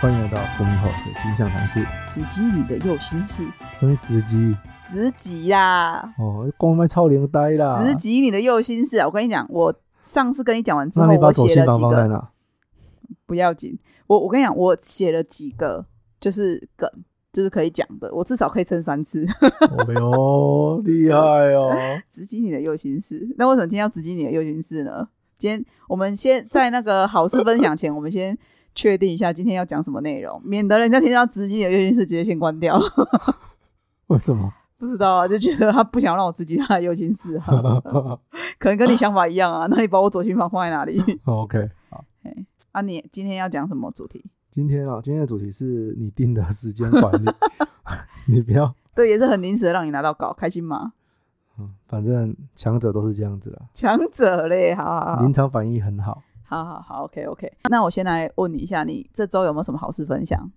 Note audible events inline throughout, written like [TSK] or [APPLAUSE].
欢迎来到国民好水金象谈室。直击你的右心室，什么直击？直击啦，哦，光麦超灵呆啦！直击你的右心室啊！我跟你讲，我上次跟你讲完之后，那你把我写了几个，放在哪？不要紧。我我跟你讲，我写了几个，就是梗，就是可以讲的，我至少可以撑三次。[LAUGHS] 哦哟，厉害哦！直击你的右心室，那为什么今天要直击你的右心室呢？今天我们先在那个好事分享前，我们先确定一下今天要讲什么内容，免得人家听到直击你的右心事直接先关掉。[LAUGHS] 为什么？不知道啊，就觉得他不想让我直击他的右心事啊，[LAUGHS] 可能跟你想法一样啊。那你把我左心房放在哪里？OK，好，[LAUGHS] 啊，你今天要讲什么主题？今天啊，今天的主题是你定的时间管理，你不要，对，也是很临时的让你拿到稿，开心吗？嗯，反正强者都是这样子啦，强者嘞，好好好临，场反应很好。好好好，OK OK。那我先来问你一下，你这周有没有什么好事分享？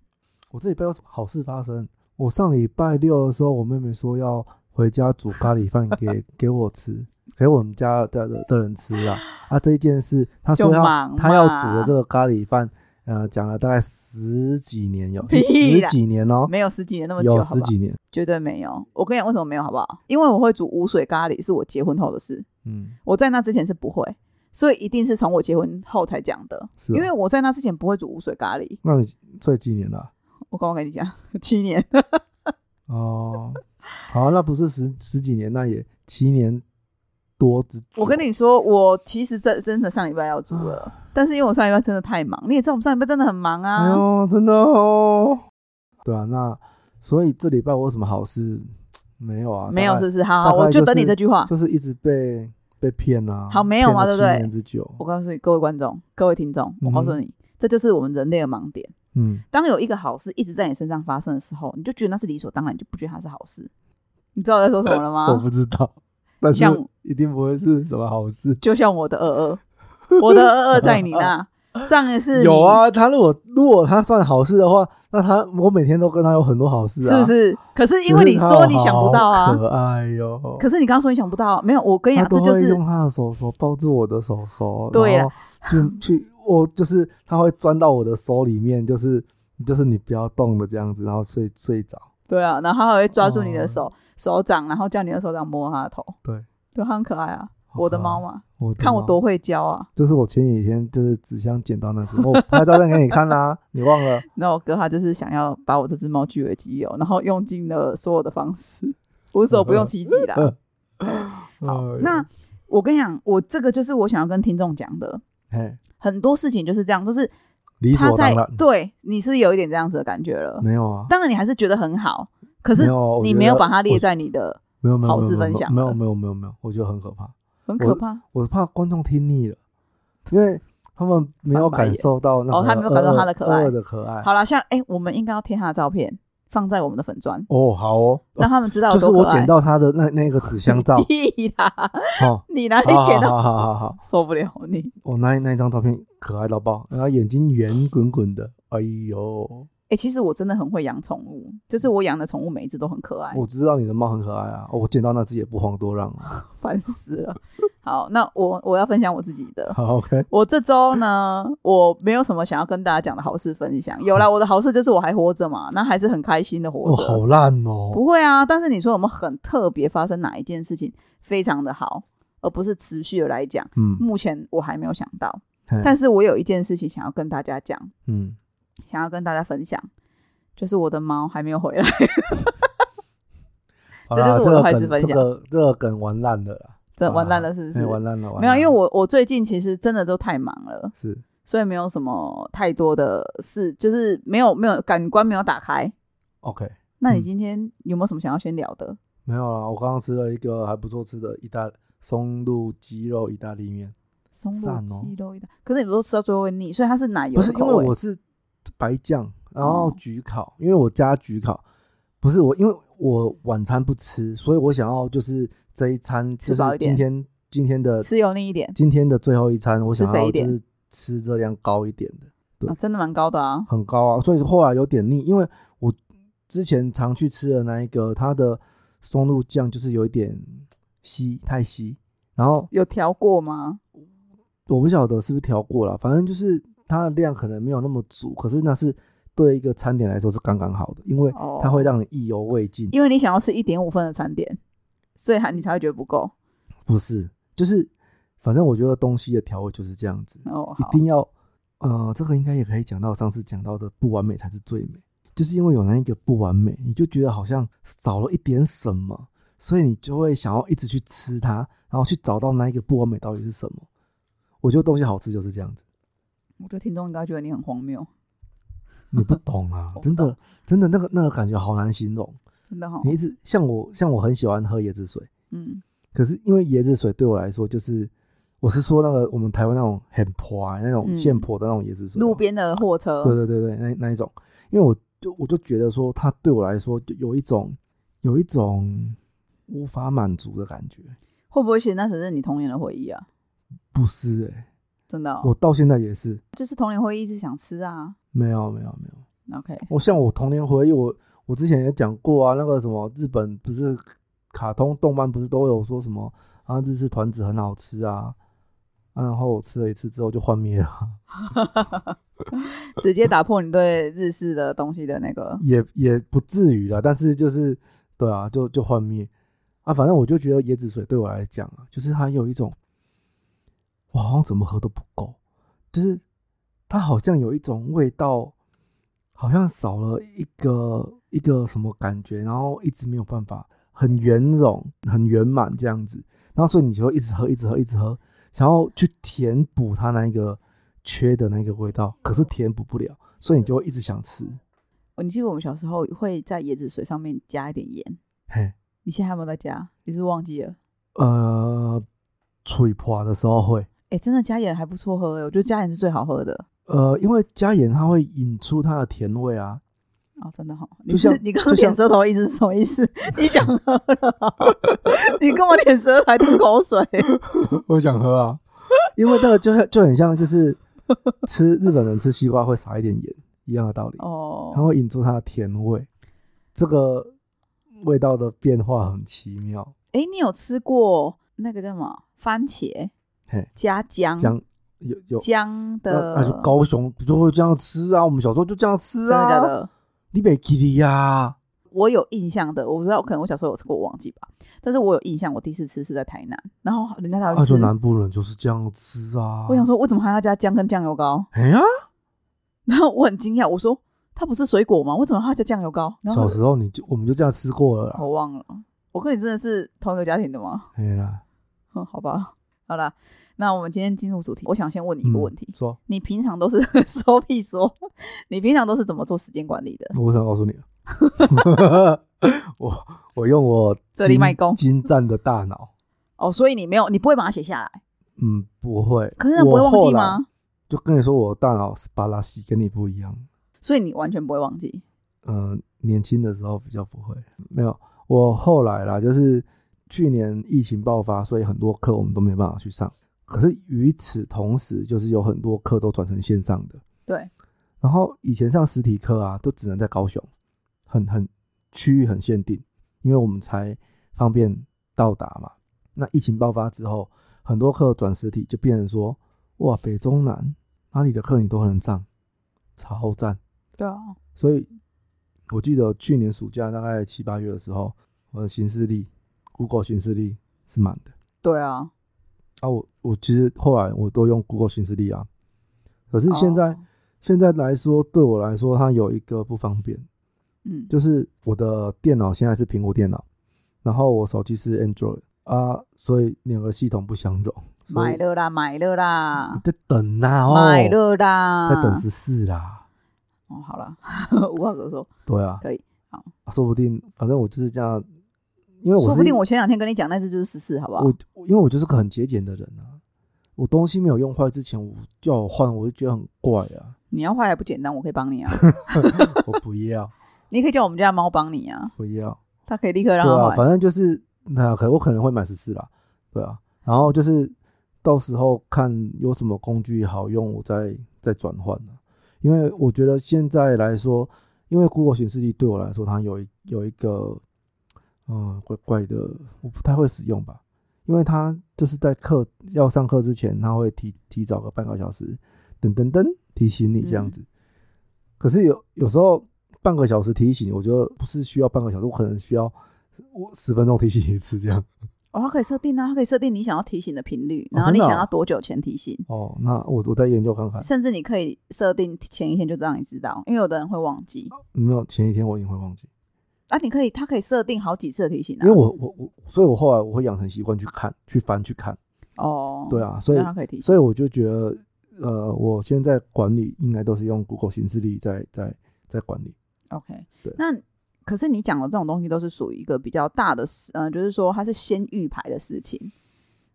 我这礼拜有什么好事发生？我上礼拜六的时候，我妹妹说要回家煮咖喱饭给 [LAUGHS] 给我吃，给我们家的的的人吃啊。啊，这一件事，她说要她要煮的这个咖喱饭，呃，讲了大概十几年有，十几年哦，没有十几年那么久，有十几年。绝对没有。我跟你讲，为什么没有，好不好？因为我会煮无水咖喱，是我结婚后的事，嗯，我在那之前是不会，所以一定是从我结婚后才讲的。因为我在那之前不会煮无水咖喱。那你这几年了啊、我刚刚跟你讲，七年。[LAUGHS] 哦，好，那不是十十几年，那也七年多之久。我跟你说，我其实真真的上礼拜要煮了，但是因为我上礼拜真的太忙，你也知道我们上礼拜真的很忙哎啊。呦，真的哦。对啊，那所以这礼拜我有什么好事 [TSK] 没有啊？大概没有是不是？好好，大概我就等你是这句话。就是一直被被骗啊。好没有吗对不对。我告诉你，各位观众、各位听众，我告诉你，这就是我们人类的盲点。嗯，当有一个好事一直在你身上发生的时候，你就觉得那是理所当然，你就不觉得它是好事。你知道我在说什么了吗 [LAUGHS] 我？不知道，但是像一定不会是什么好事。[LAUGHS] 就像我的二二，我的二二在你那。[LAUGHS] 上一次有，啊，他如果如果他算好事的话，那他我每天都跟他有很多好事啊，是不？是？可是因为你说你想不到啊，好可爱哟。可是你刚刚说你想不到，没有。我跟你他讲，这就是用他的手手抱住我的手手，对然后就 [LAUGHS] 去我就是他会钻到我的手里面，就是就是你不要动的这样子，然后睡睡着。对啊，然后他还会抓住你的哦手、手掌，然后叫你的手掌摸他的头，对，对，他很可爱啊。我的猫，嘛，我看我多会教啊。就是我前几天就是纸箱捡到那只，我拍照片给你看啦，[LAUGHS] 你忘了？那我哥他就是想要把我这只猫据为己有，然后用尽了所有的方式，无所不用其极啦。那我跟你讲，我这个就是我想要跟听众讲的，嘿，很多事情就是这样，就是理他在所当然，对你是有一点这样子的感觉了。没有啊，当然你还是觉得很好，可是你没有把它列在你的，没有没有好事分享没有没有没有没有，我觉得很可怕。很可怕。我是怕观众听腻了，因为他们没有感受到那个哦他没有感受他的可爱的可爱。好了，像哎、我们应该要贴他的照片放在我们的粉砖，哦，好哦，让他们知道有就是。我捡到他的那那个纸箱照 [LAUGHS] 屁啦，哦，你哪里捡到？好好好好好好，受不了你。我那那一张照片可爱到爆，然后眼睛圆滚滚的，哎呦，哎、其实我真的很会养宠物，就是我养的宠物每一只都很可爱，我知道你的猫很可爱啊，哦我捡到那只也不遑多让啊。[LAUGHS] 烦死了。好，那我我要分享我自己的。好，OK，我这周呢，我没有什么想要跟大家讲的好事分享。有啦，我的好事就是我还活着嘛，那还是很开心的活哦，着。好烂哦，不会啊，但是你说有没有很特别发生哪一件事情非常的好，而不是持续的来讲？嗯，目前我还没有想到，但是我有一件事情想要跟大家讲，嗯，想要跟大家分享，就是我的猫还没有回来。[LAUGHS] 这就是我的坏事分享这个这个梗玩烂了啦，这玩烂了，是不是？嘿玩烂了，玩没有，因为我我最近其实真的都太忙了，是所以没有什么太多的事，就是没有没有感官没有打开。OK。那你嗯今天有没有什么想要先聊的？没有啦，我刚刚吃了一个还不错吃的意大松露鸡肉意大利面，松露鸡肉意大，可是你不是吃到最后会腻，所以它是奶油不是因为我是白酱，然后哦。焗烤，因为我加焗烤，不是我，因为我晚餐不吃，所以我想要就是这一餐吃饱一点。今天今天的吃油腻一点。今天的最后一餐，我想要就是吃热量高一点的，对。啊，真的蛮高的啊。很高啊，所以后来有点腻，因为我之前常去吃的那一个，它的松露酱就是有一点稀，太稀，然后有调过吗？我不晓得是不是调过了，反正就是它的量可能没有那么足，可是那是对一个餐点来说是刚刚好的，因为哦它会让你意犹未尽。因为你想要吃一点五分的餐点，所以还你才会觉得不够。不是，就是反正我觉得东西的调味就是这样子，哦，一定要呃，这个应该也可以讲到上次讲到的不完美才是最美，就是因为有那一个不完美，你就觉得好像少了一点什么，所以你就会想要一直去吃它，然后去找到那一个不完美到底是什么。我觉得东西好吃就是这样子，我觉得听众应该觉得你很荒谬，你不懂啊 [LAUGHS] 真的真的那个那个感觉好难形容。真的哈、你一直像我像我很喜欢喝椰子水，嗯，可是因为椰子水对我来说就是。我是说那个我们台湾那种很破那种嗯。现破的那种椰子水。哦，路边的货车，对对对对，那那一种，因为我就我就觉得说，它对我来说就有一种有一种无法满足的感觉。会不会其实那只是你童年的回忆啊？不是哎、真的哦、我到现在也是就是童年回忆一直想吃啊。没有没有没有。OK，我像我童年回忆，我我之前也讲过啊，那个什么日本不是卡通动漫不是都有说什么啊日式团子很好吃啊，啊然后我吃了一次之后就幻灭了，[LAUGHS] 直接打破你对日式的东西的那个，也也不至于啦，但是就是对啊，就就幻灭啊。反正我就觉得椰子水对我来讲啊，就是它有一种，我好像怎么喝都不够，就是它好像有一种味道，好像少了一个一个什么感觉，然后一直没有办法很圆融、很圆满这样子，然后所以你就会一直喝、一直喝、一直喝，想要去填补它那一个缺的那个味道，可是填补不了，所以你就会一直想吃。你记得我们小时候会在椰子水上面加一点盐，嘿，你现在有没有在加？你是不是忘记了？呃，吹破的时候会，哎、真的加盐还不错喝哎，我觉得加盐是最好喝的呃，因为加盐它会引出它的甜味啊。哦，真的好。你就是像你刚舔舌头的意思是什么意思？你想喝了啊？[LAUGHS] 你跟我舔舌头还吐口水？[LAUGHS] 我想喝啊，因为那个就很就很像就是吃日本人吃西瓜会撒一点盐一样的道理哦，它哦，会引出它的甜味。这个味道的变化很奇妙。哎、你有吃过那个叫什么番茄嘿，加姜姜有有，姜的？那就高雄就会这样吃啊，我们小时候就这样吃啊真啊。的假的？你没记哩呀？我有印象的，我不知道，可能我小时候有吃过，我忘记吧。但是我有印象，我第一次吃是在台南，然后人家才啊，会吃就。南部人就是这样吃啊。我想说，为什么还要加姜跟酱油膏？哎呀，然后我很惊讶，我说它不是水果吗？为什么还要加酱油膏？然后小时候你就我们就这样吃过了啦。我忘了，我跟你真的是同一个家庭的吗？哎呀，嗯，好吧，好了，那我们今天进入主题，我想先问你一个问题：嗯说，你平常都是 [LAUGHS] 说屁说？[LAUGHS] 你平常都是怎么做时间管理的？我想告诉你了，[LAUGHS] 我我用我这里精卖功精湛的大脑，哦，所以你没有，你不会把它写下来，嗯，不会。可是那不会忘记吗？就跟你说，我大脑斯巴拉西跟你不一样。所以你完全不会忘记。嗯、年轻的时候比较不会，没有。我后来啦，就是去年疫情爆发，所以很多课我们都没办法去上。可是与此同时，就是有很多课都转成线上的。对，然后以前上实体课啊，都只能在高雄，很很区域很限定，因为我们才方便到达嘛。那疫情爆发之后，很多课转实体，就变成说，哇，北中南哪里的课你都能上，超赞。对啊，所以我记得去年暑假大概七八月的时候，我的行事历，Google 行事历是满的。对啊。啊，我我其实后来我都用 Google 行事历啊，可是现在、哦现在来说，对我来说，它有一个不方便，嗯，就是我的电脑现在是苹果电脑，然后我手机是 Android 啊，所以两个系统不相容。买了啦，买了啦你，在等呐、哦，买了啦，在等十四啦。哦，好了，[LAUGHS] 无话可说，对啊，可以。好说不定反正我就是这样，因为我说不定我前两天跟你讲那只就是十四，好不好？我我因为我就是个很节俭的人啊，我东西没有用坏之前，我叫我换，我就觉得很怪啊，你要坏还不简单，我可以帮你啊 [LAUGHS] [LAUGHS] 我不要你可以叫我们家猫帮你啊，不要，它可以立刻让啊，它换。反正就是那可我可能会买十四啦，对啊，然后就是到时候看有什么工具好用，我再再转换啊因为我觉得现在来说，因为 Google 显示器对我来说，它有一有一个嗯怪怪的，我不太会使用吧，因为它就是在课要上课之前，它会提提早个半个小时，噔噔噔提醒你这样子。可是有有时候半个小时提醒，我觉得不是需要半个小时，我可能需要我十分钟提醒一次这样。哦，它可以设定啊，它可以设定你想要提醒的频率，哦然后你想要多久前提醒，哦，那我我再研究看看。甚至你可以设定前一天就让你知道，因为有的人会忘记没有前一天我一定会忘记，啊。你可以，它可以设定好几次的提醒啊。因为我我我，所以我后来我会养成习惯去看、去翻、去看。哦，对啊，所以可以提醒。所以我就觉得，呃，我现在管理应该都是用 Google 行事历在在在管理。OK，对那可是你讲的这种东西都是属于一个比较大的事，呃，就是说它是先预排的事情，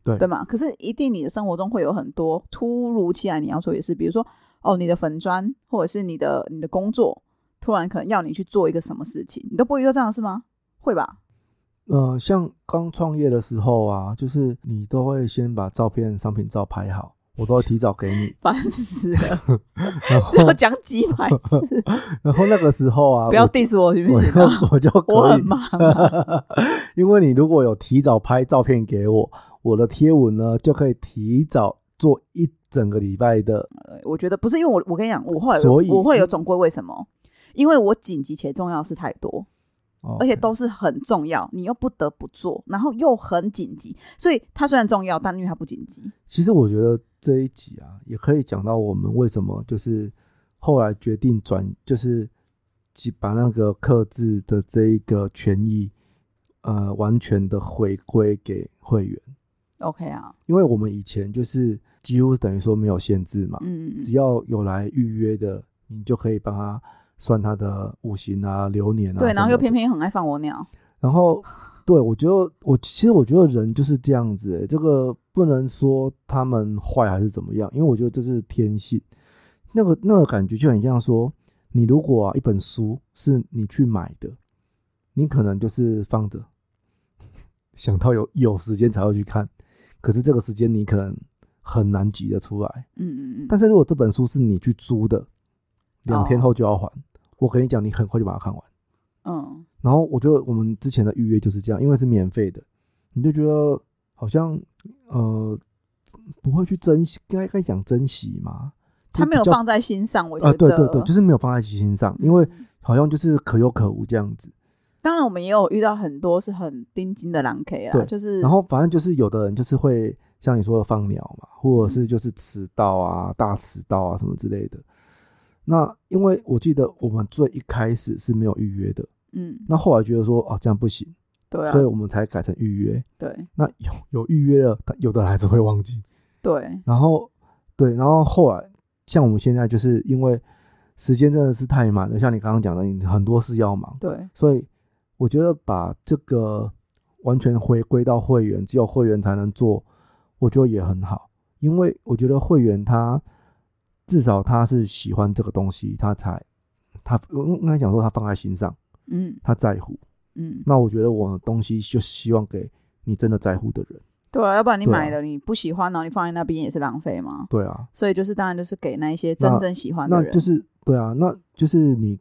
对对嘛？可是一定你的生活中会有很多突如其来你要说也是，比如说哦，你的粉砖或者是你的你的工作，突然可能要你去做一个什么事情，你都不会遇到这样的事吗？会吧？呃，像刚创业的时候啊，就是你都会先把照片、商品照拍好，我都会提早给你。[LAUGHS] 烦死了，然 [LAUGHS] 只有后，讲几百次，[LAUGHS] 然后那个时候啊，不要我 diss 我行不我行我就我，很忙啊，因为你如果有提早拍照片给我，我的贴文呢就可以提早做一整个礼拜的。呃我觉得不是因为我，我跟你讲，我后来有所以我会有总归为什么？因为我紧急且重要的事太多，哦而且都是很重要，你又不得不做，然后又很紧急，所以它虽然重要，但因为它不紧急。其实我觉得这一集啊，也可以讲到我们为什么就是后来决定转，就是把那个克制的这一个权益，呃，完全的回归给会员，OK 啊，因为我们以前就是几乎等于说没有限制嘛，嗯，只要有来预约的，你就可以帮他算他的五行啊、流年啊，对，然后又偏偏，偏很爱放我鸟，然后。对，我觉得我其实我觉得人就是这样子、欸，这个不能说他们坏还是怎么样，因为我觉得这是天性。那个那个感觉就很像说，你如果啊一本书是你去买的，你可能就是放着，想到有有时间才会去看，可是这个时间你可能很难挤得出来。嗯嗯嗯，但是如果这本书是你去租的，两天哦后就要还，我跟你讲，你很快就把它看完。嗯，然后我觉得我们之前的预约就是这样，因为是免费的，你就觉得好像呃不会去珍惜，该该讲珍惜嘛。他没有放在心上，我觉啊，得，对对对，就是没有放在心上，因为嗯好像就是可有可无这样子。当然我们也有遇到很多是很钉金的狼 K 啦，对就是然后反正就是有的人就是会像你说的放鸟嘛，或者是就是迟到啊、大迟到啊什么之类的。那因为我记得我们最一开始是没有预约的，嗯，那后来觉得说啊这样不行，对啊。所以，我们才改成预约。对。那有 [LAUGHS] 有预约了，有的人还是会忘记。对，然后对，然后后来像我们现在就是因为时间真的是太满了，像你刚刚讲的，你很多事要忙，对，所以我觉得把这个完全回归到会员，只有会员才能做，我觉得也很好，因为我觉得会员他至少他是喜欢这个东西，他才他应该讲说他放在心上，嗯他在乎。嗯，那我觉得我的东西就希望给你真的在乎的人。对啊，要不然你买了你不喜欢，然后你放在那边也是浪费嘛。对啊，所以就是当然就是给那一些真正喜欢的人，那就是对啊，那就是你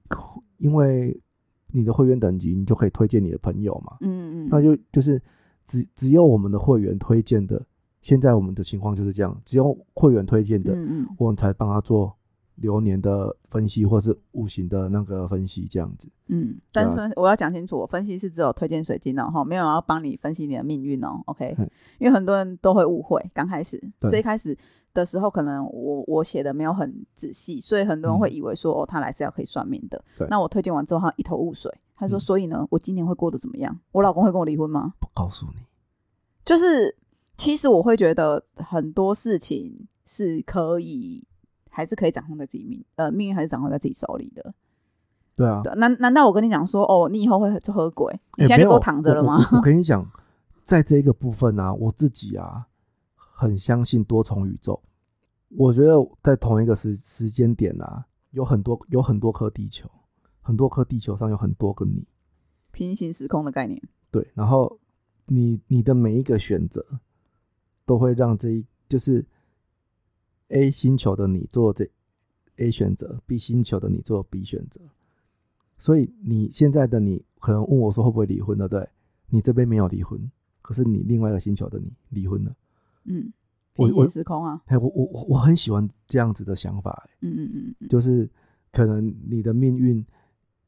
因为你的会员等级，你就可以推荐你的朋友嘛。嗯嗯，那就就是只只有我们的会员推荐的，现在我们的情况就是这样，只有会员推荐的，嗯嗯我们才帮他做流年的分析，或是五行的那个分析，这样子。嗯，但是我要讲清楚，我分析是只有推荐水晶哦，哈，没有要帮你分析你的命运哦，OK？嗯因为很多人都会误会，刚开始对最开始的时候，可能我我写的没有很仔细，所以很多人会以为说、哦，他来是要可以算命的对。那我推荐完之后，他一头雾水，他说：“嗯所以呢，我今年会过得怎么样？我老公会跟我离婚吗不告诉你，？”就是其实我会觉得很多事情是可以。还是可以掌控在自己命，呃，命运还是掌控在自己手里的。对啊，对，难难道我跟你讲说，哦，你以后会做喝鬼？你现在就都躺着了吗？我我我跟你讲，在这个部分啊，我自己啊，很相信多重宇宙。我觉得在同一个时时间点啊，有很多有很多颗地球，很多颗地球上有很多个你。平行时空的概念。对，然后你你的每一个选择，都会让这一就是 A 星球的你做这 A 选择，B 星球的你做 B 选择。所以你现在的你可能问我说会不会离婚，对不对？你这边没有离婚，可是你另外一个星球的你离婚了。嗯，我我平行时空啊。哎，我我我我很喜欢这样子的想法、欸嗯嗯嗯嗯，就是可能你的命运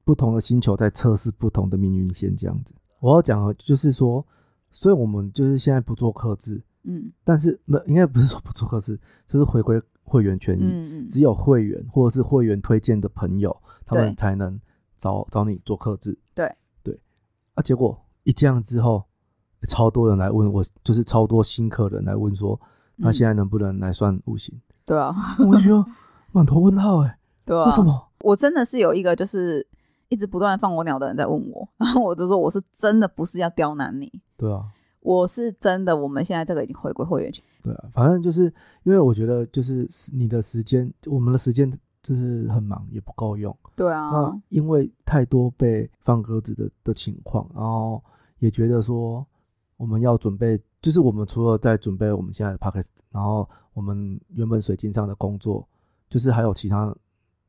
不同的星球在测试不同的命运线，这样子。我要讲的就是说，所以我们就是现在不做克制，嗯。但是没应该不是说不做客制，就是回归会员权益，嗯嗯，只有会员或者是会员推荐的朋友，他们才能找找你做客制。对。对，啊，结果一这样之后，超多人来问我，就是超多新客人来问说，那嗯现在能不能来算五行？对啊，我就觉得 [LAUGHS] 满头问号哎、对啊，为什？么？我真的是有一个就是一直不断放我鸟的人在问我，然后我就说我是真的不是要刁难你，对啊，我是真的，我们现在这个已经回归会员群，对啊，反正就是因为我觉得就是你的时间，我们的时间就是很忙，也不够用。对啊那，因为太多被放鸽子的的情况，然后也觉得说我们要准备，就是我们除了在准备我们现在的 p o c k e t 然后我们原本水晶上的工作，就是还有其他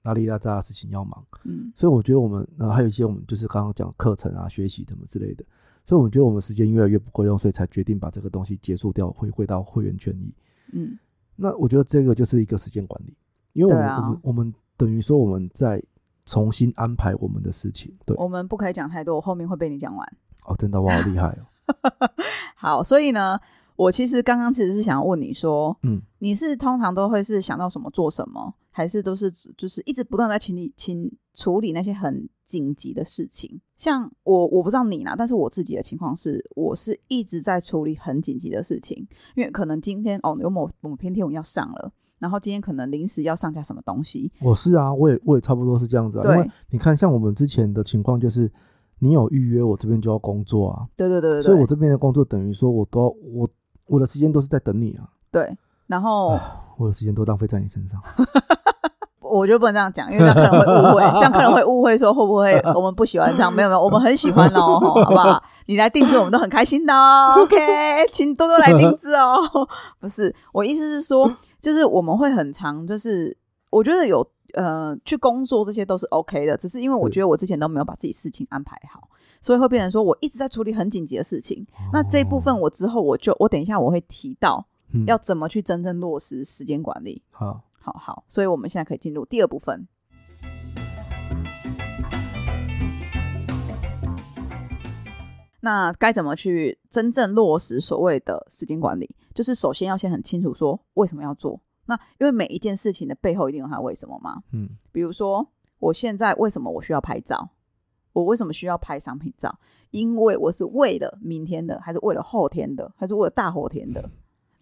拉里拉扎的事情要忙，嗯所以我觉得我们然后还有一些我们就是刚刚讲课程啊、学习什么之类的，所以我觉得我们时间越来越不够用，所以才决定把这个东西结束掉，回归到会员权益。嗯那我觉得这个就是一个时间管理，因为我们、啊我们我们等于说我们在重新安排我们的事情。对，我们不可以讲太多，我后面会被你讲完。哦，真的我好厉害哦。[LAUGHS] 好，所以呢，我其实刚刚其实是想要问你说，嗯，你是通常都会是想到什么做什么，还是都是就是一直不断在清理清处理那些很紧急的事情？像我，我不知道你啦，但是我自己的情况是，我是一直在处理很紧急的事情，因为可能今天哦有某某篇贴文要上了。然后今天可能临时要上架什么东西，我是啊，我也我也差不多是这样子啊。对因为你看，像我们之前的情况就是，你有预约，我这边就要工作啊，对对对对对，所以我这边的工作等于说我都要我我的时间都是在等你啊，对，然后我的时间都浪费在你身上。[LAUGHS] 我觉得不能这样讲，因为这样可能会误会，[LAUGHS] 这样可能会误会说会不会 [LAUGHS] 我们不喜欢这样？没有没有，我们很喜欢哦，[LAUGHS] 好不好？你来定制，我们都很开心的哦。OK，请多多来定制哦。不是，我意思是说，就是我们会很长，就是我觉得有呃去工作这些都是 OK 的，只是因为我是觉得我之前都没有把自己事情安排好，所以会变成说我一直在处理很紧急的事情。那这一部分我之后我就我等一下我会提到嗯要怎么去真正落实时间管理。好，好好，所以我们现在可以进入第二部分。那该怎么去真正落实所谓的时间管理？就是首先要先很清楚说为什么要做。那因为每一件事情的背后一定有它的为什么嘛。嗯比如说，我现在为什么我需要拍照？我为什么需要拍商品照？因为我是为了明天的，还是为了后天的，还是为了大后天的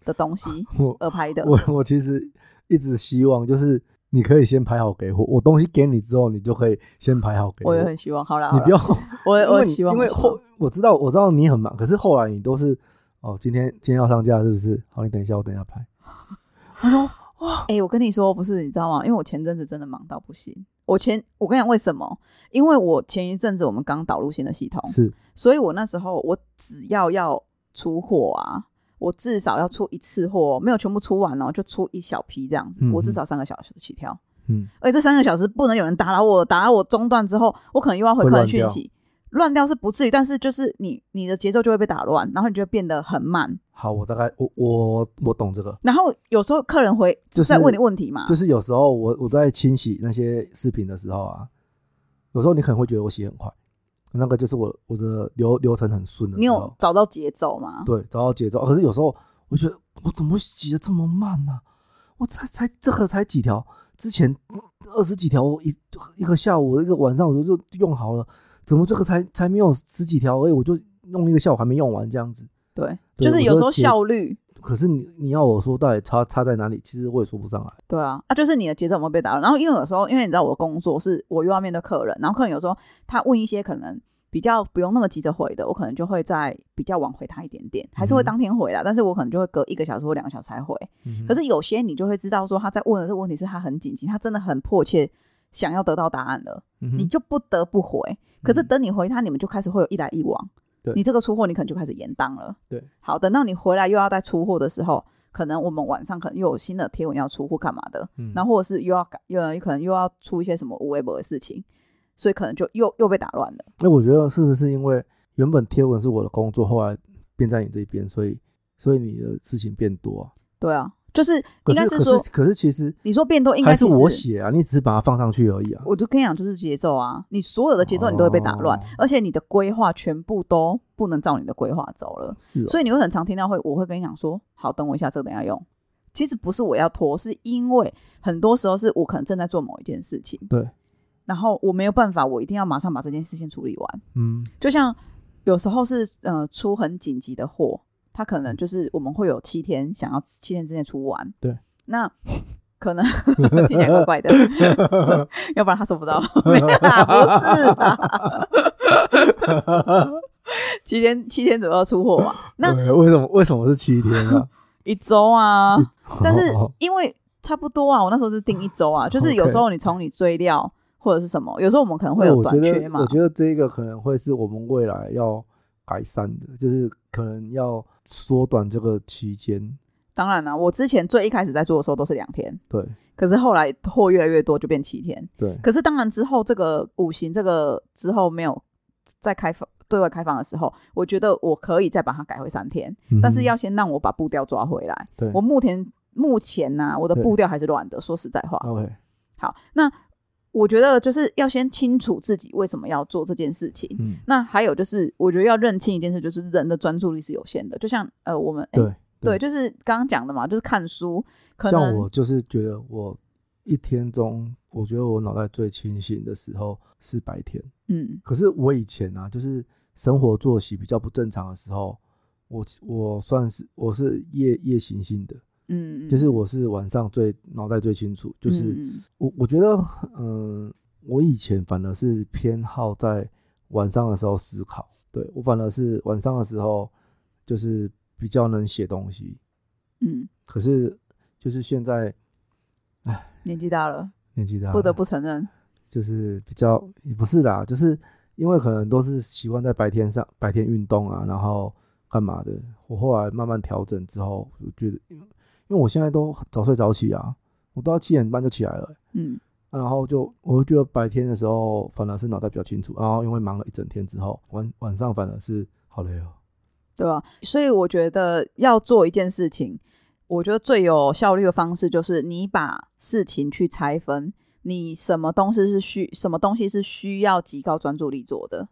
的东西我而拍的？我我其实一直希望就是你可以先排好给我，我东西给你之后，你就可以先排好给我也很希望。好了，你不要，我 [LAUGHS] 我希望，因为后我知道我知道你很忙，可是后来你都是哦，今天今天要上架是不是？好，你等一下，我等一下拍。[LAUGHS] 我说哇哎、我跟你说，不是，你知道吗？因为我前阵子真的忙到不行。我前我跟你讲为什么？因为我前一阵子我们刚导入新的系统，是所以我那时候我只要要出货啊，我至少要出一次货，没有全部出完哦，就出一小批这样子，嗯我至少三个小时起跳。嗯，而且这三个小时不能有人打扰我，打扰我中断之后，我可能又要回客人讯息。乱掉是不至于，但是就是你你的节奏就会被打乱，然后你就会变得很慢。好，我大概我我我懂这个，然后有时候客人回就是在问你问题嘛，就是有时候我我在清洗那些视频的时候啊，有时候你可能会觉得我洗很快，那个就是我我的流流程很顺的你有，找到节奏吗？对，找到节奏。可是有时候我觉得我怎么洗的这么慢呢、我才才这个才几条，之前二十几条，我一一个下午一个晚上我就用好了，怎么这个才才没有十几条而已，我就弄一个下午还没用完这样子。对，对就是有时候效率，可是你你要我说到底差差在哪里，其实我也说不上来。对啊，啊，就是你的节奏有没有被打乱？然后因为有时候，因为你知道我的工作是我又要面对客人，然后客人有时候他问一些可能比较不用那么急着回的，我可能就会在比较晚回他一点点，还是会当天回啦，但是我可能就会隔一个小时或两个小时才回。嗯可是有些你就会知道说他在问的这个问题是他很紧急，他真的很迫切想要得到答案了，嗯你就不得不回。可是嗯等你回他，你们就开始会有一来一往。对你这个出货，你可能就开始延档了。对，好，等到你回来又要再出货的时候，可能我们晚上可能又有新的贴文要出或干嘛的，嗯然后或者是又要改，又有可能又要出一些什么无微博的事情，所以可能就又又被打乱了。那我觉得是不是因为原本贴文是我的工作，后来变在你这边，所以所以你的事情变多啊？对啊，就是应该是说，是可是其实你说变多应该是我写啊，你只是把它放上去而已啊。我就跟你讲，就是节奏啊，你所有的节奏你都会被打乱，哦而且你的规划全部都不能照你的规划走了。是、哦，所以你会很常听到会，我会跟你讲说，好，等我一下，这个等下用。其实不是我要拖，是因为很多时候是我可能正在做某一件事情，对，然后我没有办法，我一定要马上把这件事情处理完。嗯，就像有时候是呃出很紧急的货，它可能就是我们会有七天想要七天之内出完，对，那可能 [LAUGHS] 听起来怪怪的，[LAUGHS] 要不然他收不到，没啦，不是啦，七天七天左右出货嘛，那对为什么为什么是七天啊？[LAUGHS] 一周啊，但是哦。因为差不多啊，我那时候是定一周啊，就是有时候你从你追料或者是什么，有时候我们可能会有短缺嘛得我，觉得这个可能会是我们未来要改善的，就是可能要缩短这个期间。当然啦、我之前最一开始在做的时候都是两天，对。可是后来货越来越多就变七天，对，可是当然之后这个五行这个之后没有再开放对外开放的时候，我觉得我可以再把它改回三天，但是嗯要先让我把步调抓回来。对。我目前目前呢、我的步调还是乱的，说实在话。OK，好，那我觉得就是要先清楚自己为什么要做这件事情。嗯，那还有就是，我觉得要认清一件事，就是人的专注力是有限的。就像呃，我们、诶对对，就是刚刚讲的嘛，就是看书，可能像能我就是觉得我一天中，我觉得我脑袋最清醒的时候是白天。嗯可是我以前啊，就是生活作息比较不正常的时候，我我算是我是夜夜行性的，嗯，嗯就是我是晚上最脑袋最清楚，就是。我我觉得，嗯、我以前反而是偏好在晚上的时候思考，对我反而是晚上的时候就是比较能写东西。嗯，可是就是现在年纪大了，年纪大了，不得不承认，就是比较也不是啦，就是因为可能都是习惯在白天上白天运动啊，然后干嘛的。我后来慢慢调整之后，我觉得，因为我现在都早睡早起啊，我都要七点半就起来了欸、嗯然后就我就觉得白天的时候反而是脑袋比较清楚，然后因为忙了一整天之后，晚晚上反而是好累哦。对啊、所以我觉得要做一件事情，我觉得最有效率的方式就是你把事情去拆分，你什么东西是需什么东西是需要极高专注力做的，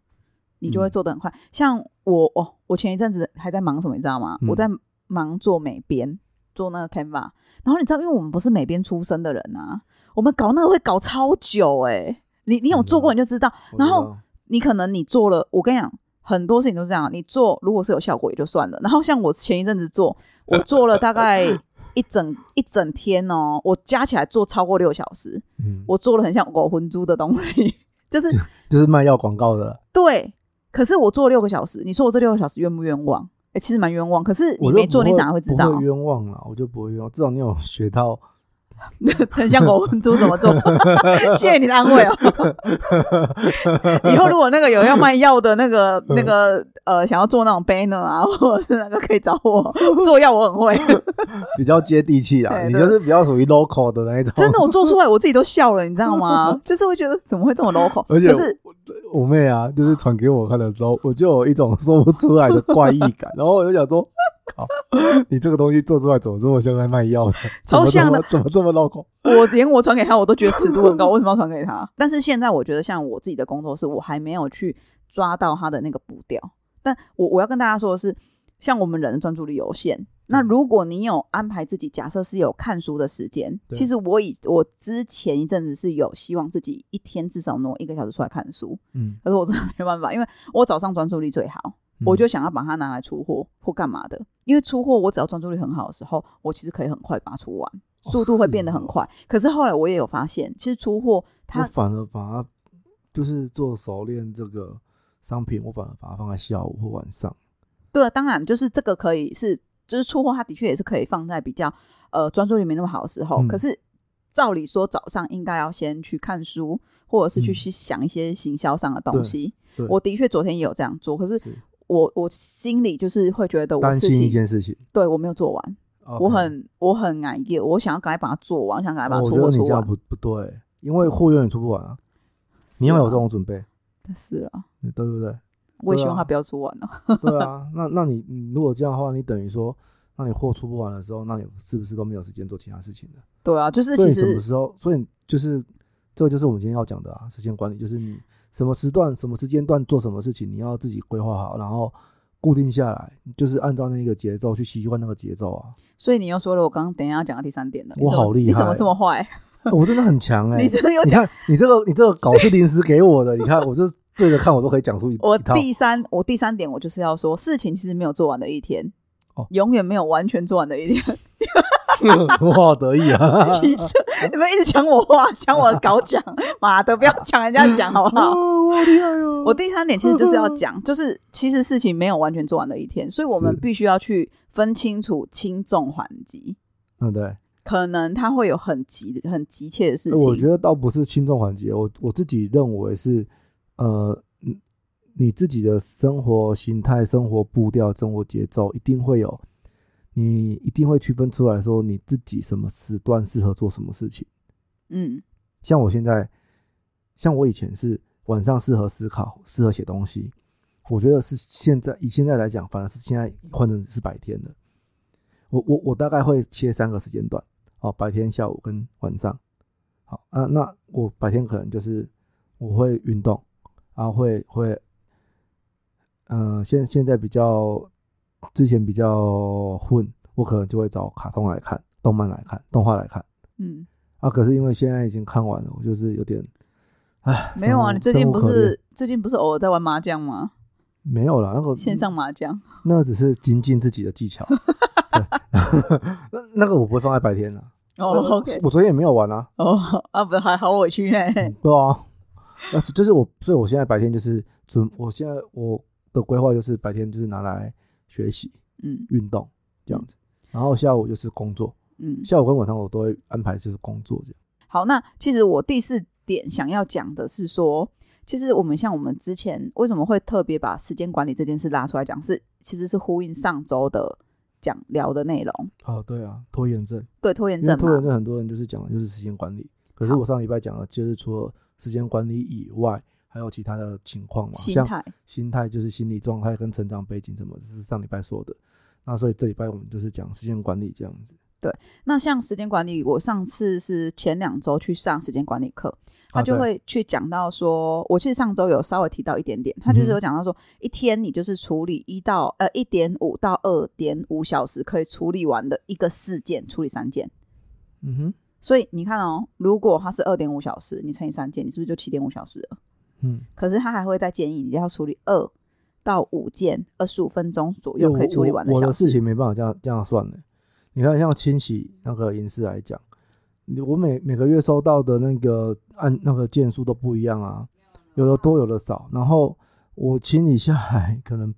你就会嗯做得很快。像我哦，我前一阵子还在忙什么，你知道吗？嗯我在忙做美编，做那个 Canva。然后你知道，因为我们不是美编出身的人啊，我们搞那个会搞超久哎、你你有做过你就知道，我然后你可能你做了，我跟你讲，很多事情都是这样，你做如果是有效果也就算了。然后像我前一阵子做，我做了大概 [LAUGHS] 一整一整天哦，我加起来做超过六小时，嗯，我做了很像狗魂珠的东西，[LAUGHS] 就是就是卖药广告的，对。可是我做六个小时，你说我这六个小时冤不冤枉？哎、其实蛮冤枉。可是你没做，你哪会知道不？会冤枉啦，我就不会冤枉，至少你有学到。[LAUGHS] 很像狗魂猪怎么做？[LAUGHS] 谢谢你的安慰哦。[LAUGHS] 以后如果那个有要卖药的那个那个呃，想要做那种 banner 啊，或者是那个可以找我做药，我很会。比较接地气啊，你就是比较属于 local 的那一种。真的，我做出来我自己都笑了，你知道吗？就是会觉得怎么会这么 local？而且是我妹啊，就是传给我看的时候，我就有一种说不出来的怪异感，[LAUGHS] 然后我就想说，靠，你这个东西做出来怎么这么像在卖药的？超像的怎么这么，怎么这么 local？我连我传给他，我都觉得尺度很高，为什么要传给他？但是现在我觉得，像我自己的工作室，我还没有去抓到他的那个步调。但我我要跟大家说的是，像我们人的专注力有限，那如果你有安排自己，假设是有看书的时间，其实我以我之前一阵子是有希望自己一天至少挪一个小时出来看书，嗯，[LAUGHS] 可是我真的没办法，因为我早上专注力最好，我就想要把它拿来出货或干嘛的，因为出货我只要专注力很好的时候，我其实可以很快把它出完，哦速度会变得很快。可是后来我也有发现，其实出货它反而把它就是做熟练这个商品，我反而把它放在下午或晚上。对，啊当然就是这个可以是，就是出货它的确也是可以放在比较呃专注力没那么好的时候。嗯可是照理说早上应该要先去看书，或者是去嗯去想一些行销上的东西。对我的确昨天也有这样做，可是是我我心里就是会觉得我担心一件事情，对我没有做完。我很我很难业，我想要赶快把它做完，我想赶快把它出哦我觉得你货出样不不对，因为货永远出不完啊，你要有这是啊种准备，是啊，对不对？我也希望对啊它不要出完了。[LAUGHS] 对啊，那那你你如果这样的话，你等于说那你货出不完的时候，那你是不是都没有时间做其他事情了？对啊，就是什么时候？所以就是这个就是我们今天要讲的啊，时间管理，就是你什么时段、什么时间段做什么事情，你要自己规划好，然后固定下来，就是按照那个节奏去习惯那个节奏啊。所以你又说了，我刚刚等一下要讲到第三点了。我好厉害你怎么这么坏？[LAUGHS] 我真的很强哎、[LAUGHS] 你真的有。你看你这个你这个稿是临时给我的，你看我就对着看我都可以讲出一我。第三，我第三点，我就是要说，事情其实没有做完的一天，哦永远没有完全做完的一天。[LAUGHS] 我好得意啊！自己 [LAUGHS] 你们一直抢我话，抢我的稿讲，[LAUGHS] 妈的，不要抢人家讲好不好？哦，我好厉害哦！我第三点其实就是要讲，就是其实事情没有完全做完的一天，所以我们必须要去分清楚轻重缓急。嗯对，可能他会有很急、很急切的事情我觉。得倒不是轻重缓急，我我自己认为是，呃，嗯你自己的生活形态、生活步调、生活节奏一定会有，你一定会区分出来说你自己什么时段适合做什么事情。嗯像我现在，像我以前是晚上适合思考、适合写东西，我觉得是现在以现在来讲，反而是现在换成是白天的。我我我大概会切三个时间段，哦，白天、下午跟晚上。好啊，那我白天可能就是我会运动，然后会会，呃，现现在比较之前比较混，我可能就会找卡通来看，动漫来看，动画来看。嗯，啊，可是因为现在已经看完了，我就是有点，哎，没有啊，你最近不是最近不是偶尔在玩麻将吗？没有了？那个线上麻将。那个只是精进自己的技巧，[LAUGHS] 对，那 [LAUGHS] 那个我不会放在白天的。哦那，OK，我昨天也没有玩啊，哦，啊，不，还好委屈呢。嗯对啊，[LAUGHS] 那是就是我，所以我现在白天就是准，我现在我的规划就是白天就是拿来学习、嗯运动这样子，然后下午就是工作，嗯，下午跟晚上我都会安排就是工作这样。好，那其实我第四点想要讲的是说，其实我们像我们之前为什么会特别把时间管理这件事拉出来讲，是其实是呼应上周的讲聊的内容。哦，对啊，拖延症。对拖延症，拖延症很多人就是讲的就是时间管理，可是我上礼拜讲的就是除了时间管理以外，还有其他的情况嘛，像心态。心态就是心理状态跟成长背景什么，这是上礼拜说的。那所以这礼拜我们就是讲时间管理这样子。对那像时间管理，我上次是前两周去上时间管理课，他就会去讲到说，我其实上周有稍微提到一点点，他就是有讲到说，一天你就是处理一到呃一点五到二点五小时可以处理完的一个事件，处理三件。嗯哼，所以你看哦，如果它是二点五小时，你乘以三件，你是不是就七点五小时了？嗯，可是他还会再建议你要处理二到五件，二十五分钟左右可以处理完我的完小事。事情没办法这样这样算的。你看，像清洗那个银饰来讲，我每每个月收到的那个按那个件数都不一样啊，有的多，有的少。然后我清理下来，可能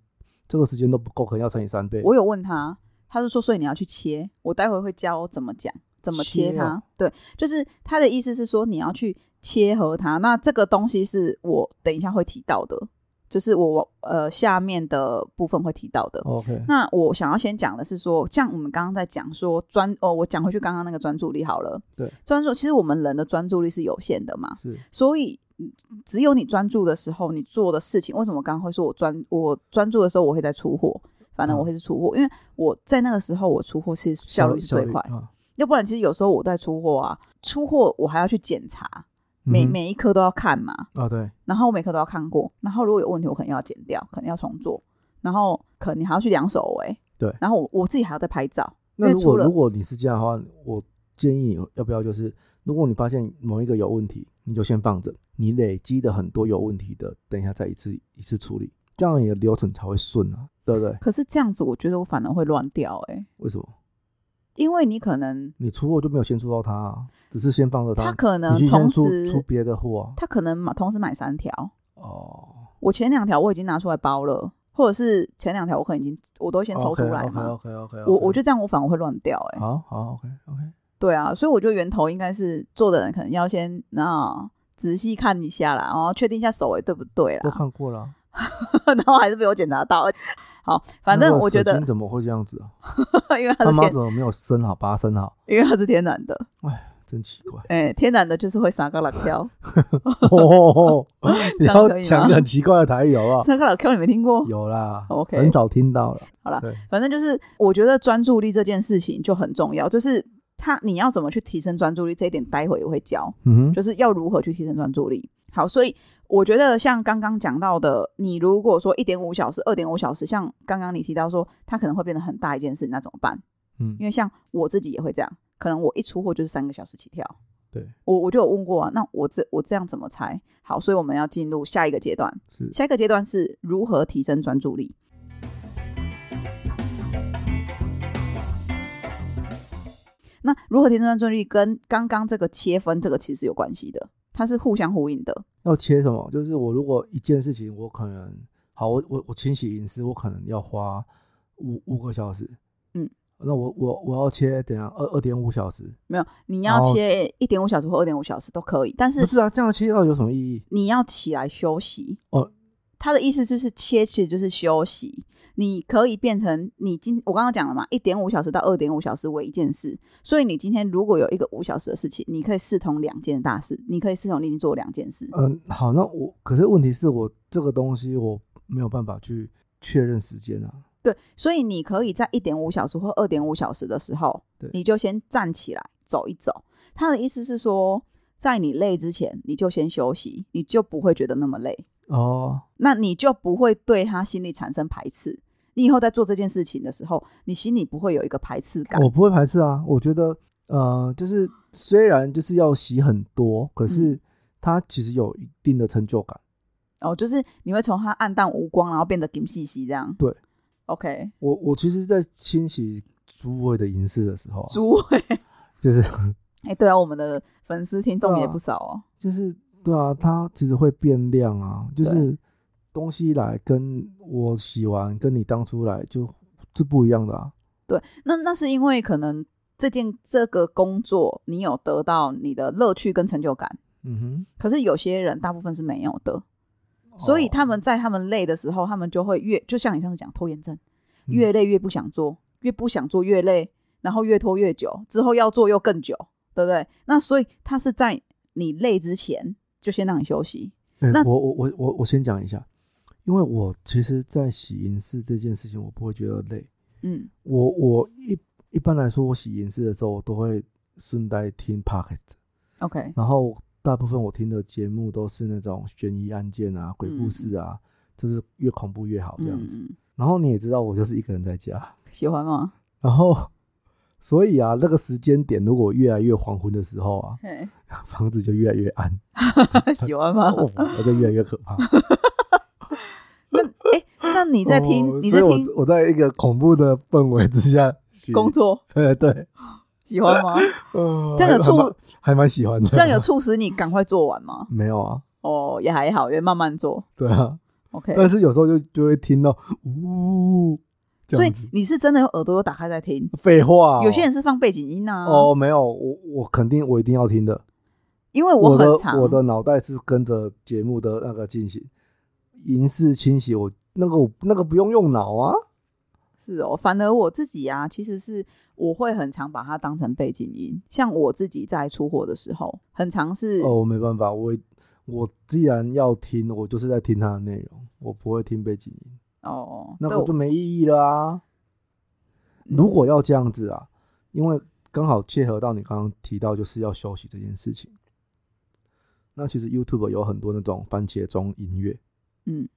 这个时间都不够，可能要乘以三倍。我有问他，他就说，所以你要去切，我待会会教怎么讲，怎么切它。对，就是他的意思是说你要去切合它。那这个东西是我等一下会提到的，就是我呃下面的部分会提到的。OK，那我想要先讲的是说，像我们刚刚在讲说专哦，我讲回去刚刚那个专注力好了。对，专注其实我们人的专注力是有限的嘛，是所以嗯只有你专注的时候，你做的事情，为什么我刚刚会说我专我专注的时候我会在出货？反正我嗯会是出货，因为我在那个时候我出货是效率是最快，啊。要不然其实有时候我在出货啊，出货我还要去检查，每嗯每一颗都要看嘛，啊，对，然后我每颗都要看过，然后如果有问题，我可能要剪掉，可能要重做，然后可能你还要去量手围，对然后我我自己还要再拍照，因那如果如果你是这样的话，我建议你要不要就是，如果你发现某一个有问题，你就先放着，你累积的很多有问题的，等一下再一次一次处理，这样你的流程才会顺啊，对不对？可是这样子我觉得我反而会乱掉哎、欸为什么？因为你可能你出货就没有先出到它、啊，只是先放着它，他可能同出出时别的货啊。他可能买同时买三条，哦，我前两条我已经拿出来包了，或者是前两条我可能已经我都先抽出来嘛。OK OK OK，我我就这样，我反而会乱掉哎、好好 OK OK，对啊，所以我觉得源头应该是做的人可能要先那仔细看一下啦，然后确定一下手围对不对啦都啦，看过了啊。[LAUGHS] 然后还是被我检查到。好，反正我觉得怎么会这样子啊？[LAUGHS] 因为它他妈怎么没有生好，把它生好？因为它是天然的，哎真奇怪。哎、天然的就是会撒个老跳，哦，[LAUGHS] 你要讲很奇怪的台语好不好？撒个老跳你没听过？有啦 OK 很少听到了。好啦，反正就是我觉得专注力这件事情就很重要，就是他你要怎么去提升专注力这一点，待会也会教，嗯哼，就是要如何去提升专注力。好，所以我觉得像刚刚讲到的，你如果说一点五小时、二点五小时，像刚刚你提到说，它可能会变得很大一件事，那怎么办？嗯因为像我自己也会这样，可能我一出货就是三个小时起跳。对，我我就有问过啊，那我这我这样怎么猜？好，所以我们要进入下一个阶段。是下一个阶段是如何提升专注力。那如何提升专注力，跟刚刚这个切分这个其实有关系的，它是互相呼应的。要切什么？就是我如果一件事情，我可能好，我我我清洗隐私，我可能要花五五个小时。嗯，那我我我要切等下？二二点五小时？没有，你要切一点五小时或二点五小时都可以，但是不是啊，这样切到底有什么意义？你要起来休息。哦，他的意思就是切，其实就是休息。你可以变成你今我刚刚讲了嘛，一点五小时到二点五小时为一件事，所以你今天如果有一个五小时的事情，你可以视同两件大事，你可以视同你已经做两件事。嗯，好，那我可是问题是我这个东西我没有办法去确认时间啊。对，所以你可以在一点五小时或二点五小时的时候，你就先站起来走一走。他的意思是说，在你累之前，你就先休息，你就不会觉得那么累，哦，那你就不会对他心里产生排斥。你以后在做这件事情的时候，你心里不会有一个排斥感。我不会排斥啊。我觉得呃，就是虽然就是要洗很多，可是嗯它其实有一定的成就感。哦，就是你会从它暗淡无光，然后变得金细细这样。对，OK，我我其实，在清洗诸位的银饰的时候啊，猪会。就是 [LAUGHS] 哎、对啊，我们的粉丝听众也不少哦。就是对啊，它其实会变亮啊，就是东西来跟我洗完跟你当初来就是不一样的啊。对那那是因为可能这件这个工作你有得到你的乐趣跟成就感，嗯哼。可是有些人大部分是没有的，所以他哦们在他们累的时候，他们就会越就像你上次讲拖延症，嗯。越累越不想做，越不想做越累，然后越拖越久，之后要做又更久，对不对？那所以他是在你累之前就先让你休息。欸那我我我我我先讲一下，因为我其实，在洗银饰这件事情，我不会觉得累。嗯，我我一一般来说，我洗银饰的时候，我都会顺带听 podcast，OK，然后大部分我听的节目都是那种悬疑案件啊、鬼故事啊，就是越恐怖越好这样子。然后你也知道，我就是一个人在家，喜欢吗？然后所以啊，那个时间点如果越来越黄昏的时候啊，房子就越来越暗，[LAUGHS] 喜欢吗？哦，我就越来越可怕。[LAUGHS] 那哎，那你在听，哦你在听我我在一个恐怖的氛围之下工，作，对对，喜欢吗？[LAUGHS] 呃这样有促还还蛮喜欢的，这样有促使你赶快做完吗？没有啊？哦，也还好，因为慢慢做。对啊，OK，但是有时候就就会听到呜，所以你是真的有耳朵有打开在听，废话。哦，有些人是放背景音啊。哦，没有，我我肯定我一定要听的，因为我的很常我的脑袋是跟着节目的那个进行，银饰清洗，我那个我那个不用用脑啊，是哦，反而我自己啊，其实是我会很常把它当成背景音。像我自己在出货的时候，很常是哦，我没办法，我我既然要听，我就是在听它的内容，我不会听背景音。哦，那我就没意义了啊。嗯如果要这样子啊，因为刚好切合到你刚刚提到就是要休息这件事情。那其实 YouTube 有很多那种番茄钟音乐，嗯，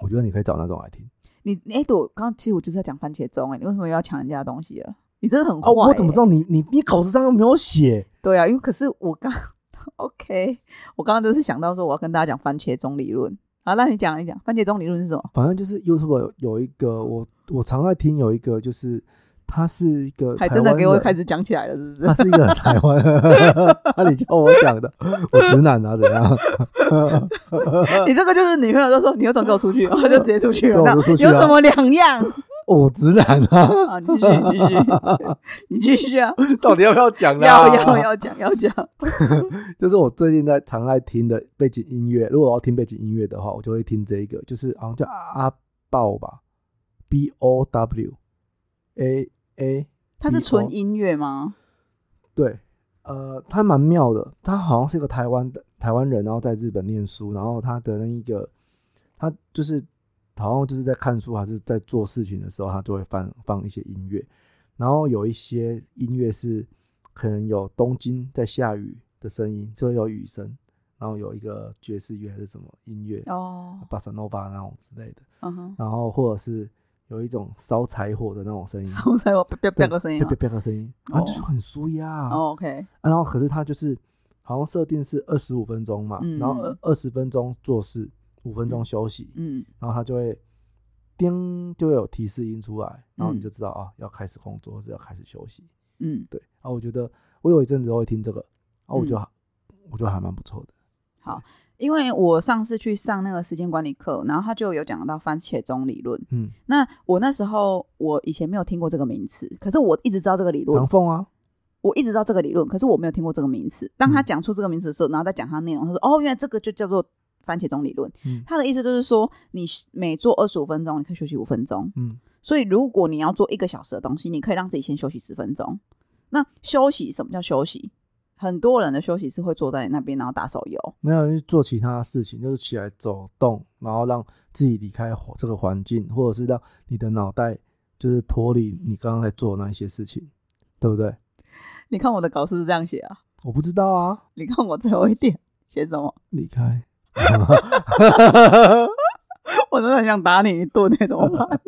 我觉得你可以找那种来听。你哎，对我刚刚其实我就是在讲番茄钟哎，你为什么又要抢人家的东西啊？你真的很坏、哦，我怎么知道？你你你稿子上又没有写？对啊，因为可是我刚 [LAUGHS] OK，我刚刚就是想到说我要跟大家讲番茄钟理论。好，那你讲一讲番茄钟理论是什么？反正就是 YouTube 有有一个我我常在听，有一个就是它是一个还真的给我开始，始讲起来了，是不是他？是一个台湾，那你叫我讲的，我直男啊怎样？[LAUGHS] 你这个就是女朋友都说你有种给我出去，[LAUGHS] 然后就直接出去了，那有什么两样？我直男啊，啊，你继续，你继续，你继续啊！[LAUGHS] 到底要不要讲呢？要要要讲要讲，就是我最近在常爱听的背景音乐，如果我要听背景音乐的话，我就会听这一个，就是好像叫阿豹吧，B O W A A，它是纯音乐吗？对，呃，他蛮妙的，他好像是一个台湾的台湾人，然后在日本念书，然后他的那一个，他就是好像就是在看书还是在做事情的时候，他就会放放一些音乐，然后有一些音乐是可能有东京在下雨的声音，就会有雨声，然后有一个爵士乐还是什么音乐，哦，巴萨诺巴那种之类的，嗯哼，然后或者是有一种烧柴火的那种声音，烧柴火啪啪啪的声音啪啪啪的声音，然后就是很舒压，OK，啊然后可是它就是好像设定是二十五分钟嘛，嗯。然后二二十分钟做事，五分钟休息，嗯。然后它就会叮就会有提示音出来，然后你嗯。就知道啊要开始工作或者要开始休息。嗯，对，啊，我觉得我有一阵子会听这个，啊，我觉得、嗯。我觉得还蛮不错的。因为我上次去上那个时间管理课，然后他就有讲到番茄钟理论。嗯，那我那时候我以前没有听过这个名词，可是我一直知道这个理论唐，凤啊，我一直知道这个理论，可是我没有听过这个名词。当他嗯讲出这个名词的时候，然后再讲他内容，他说：“哦，原来这个就叫做番茄钟理论。嗯他的意思就是说，你每做二十五分钟，你可以休息五分钟。嗯所以，如果你要做一个小时的东西，你可以让自己先休息十分钟。那休息什么叫休息？很多人的休息是会坐在那边，然后打手游。没有人去做其他事情，就是起来走动，然后让自己离开这个环境，或者是让你的脑袋就是脱离你刚刚在做的那一些事情，对不对？你看我的稿是不是这样写啊？我不知道啊，你看我最后一点写什么？离开。[LAUGHS] 我真的很想打你一顿那怎么办？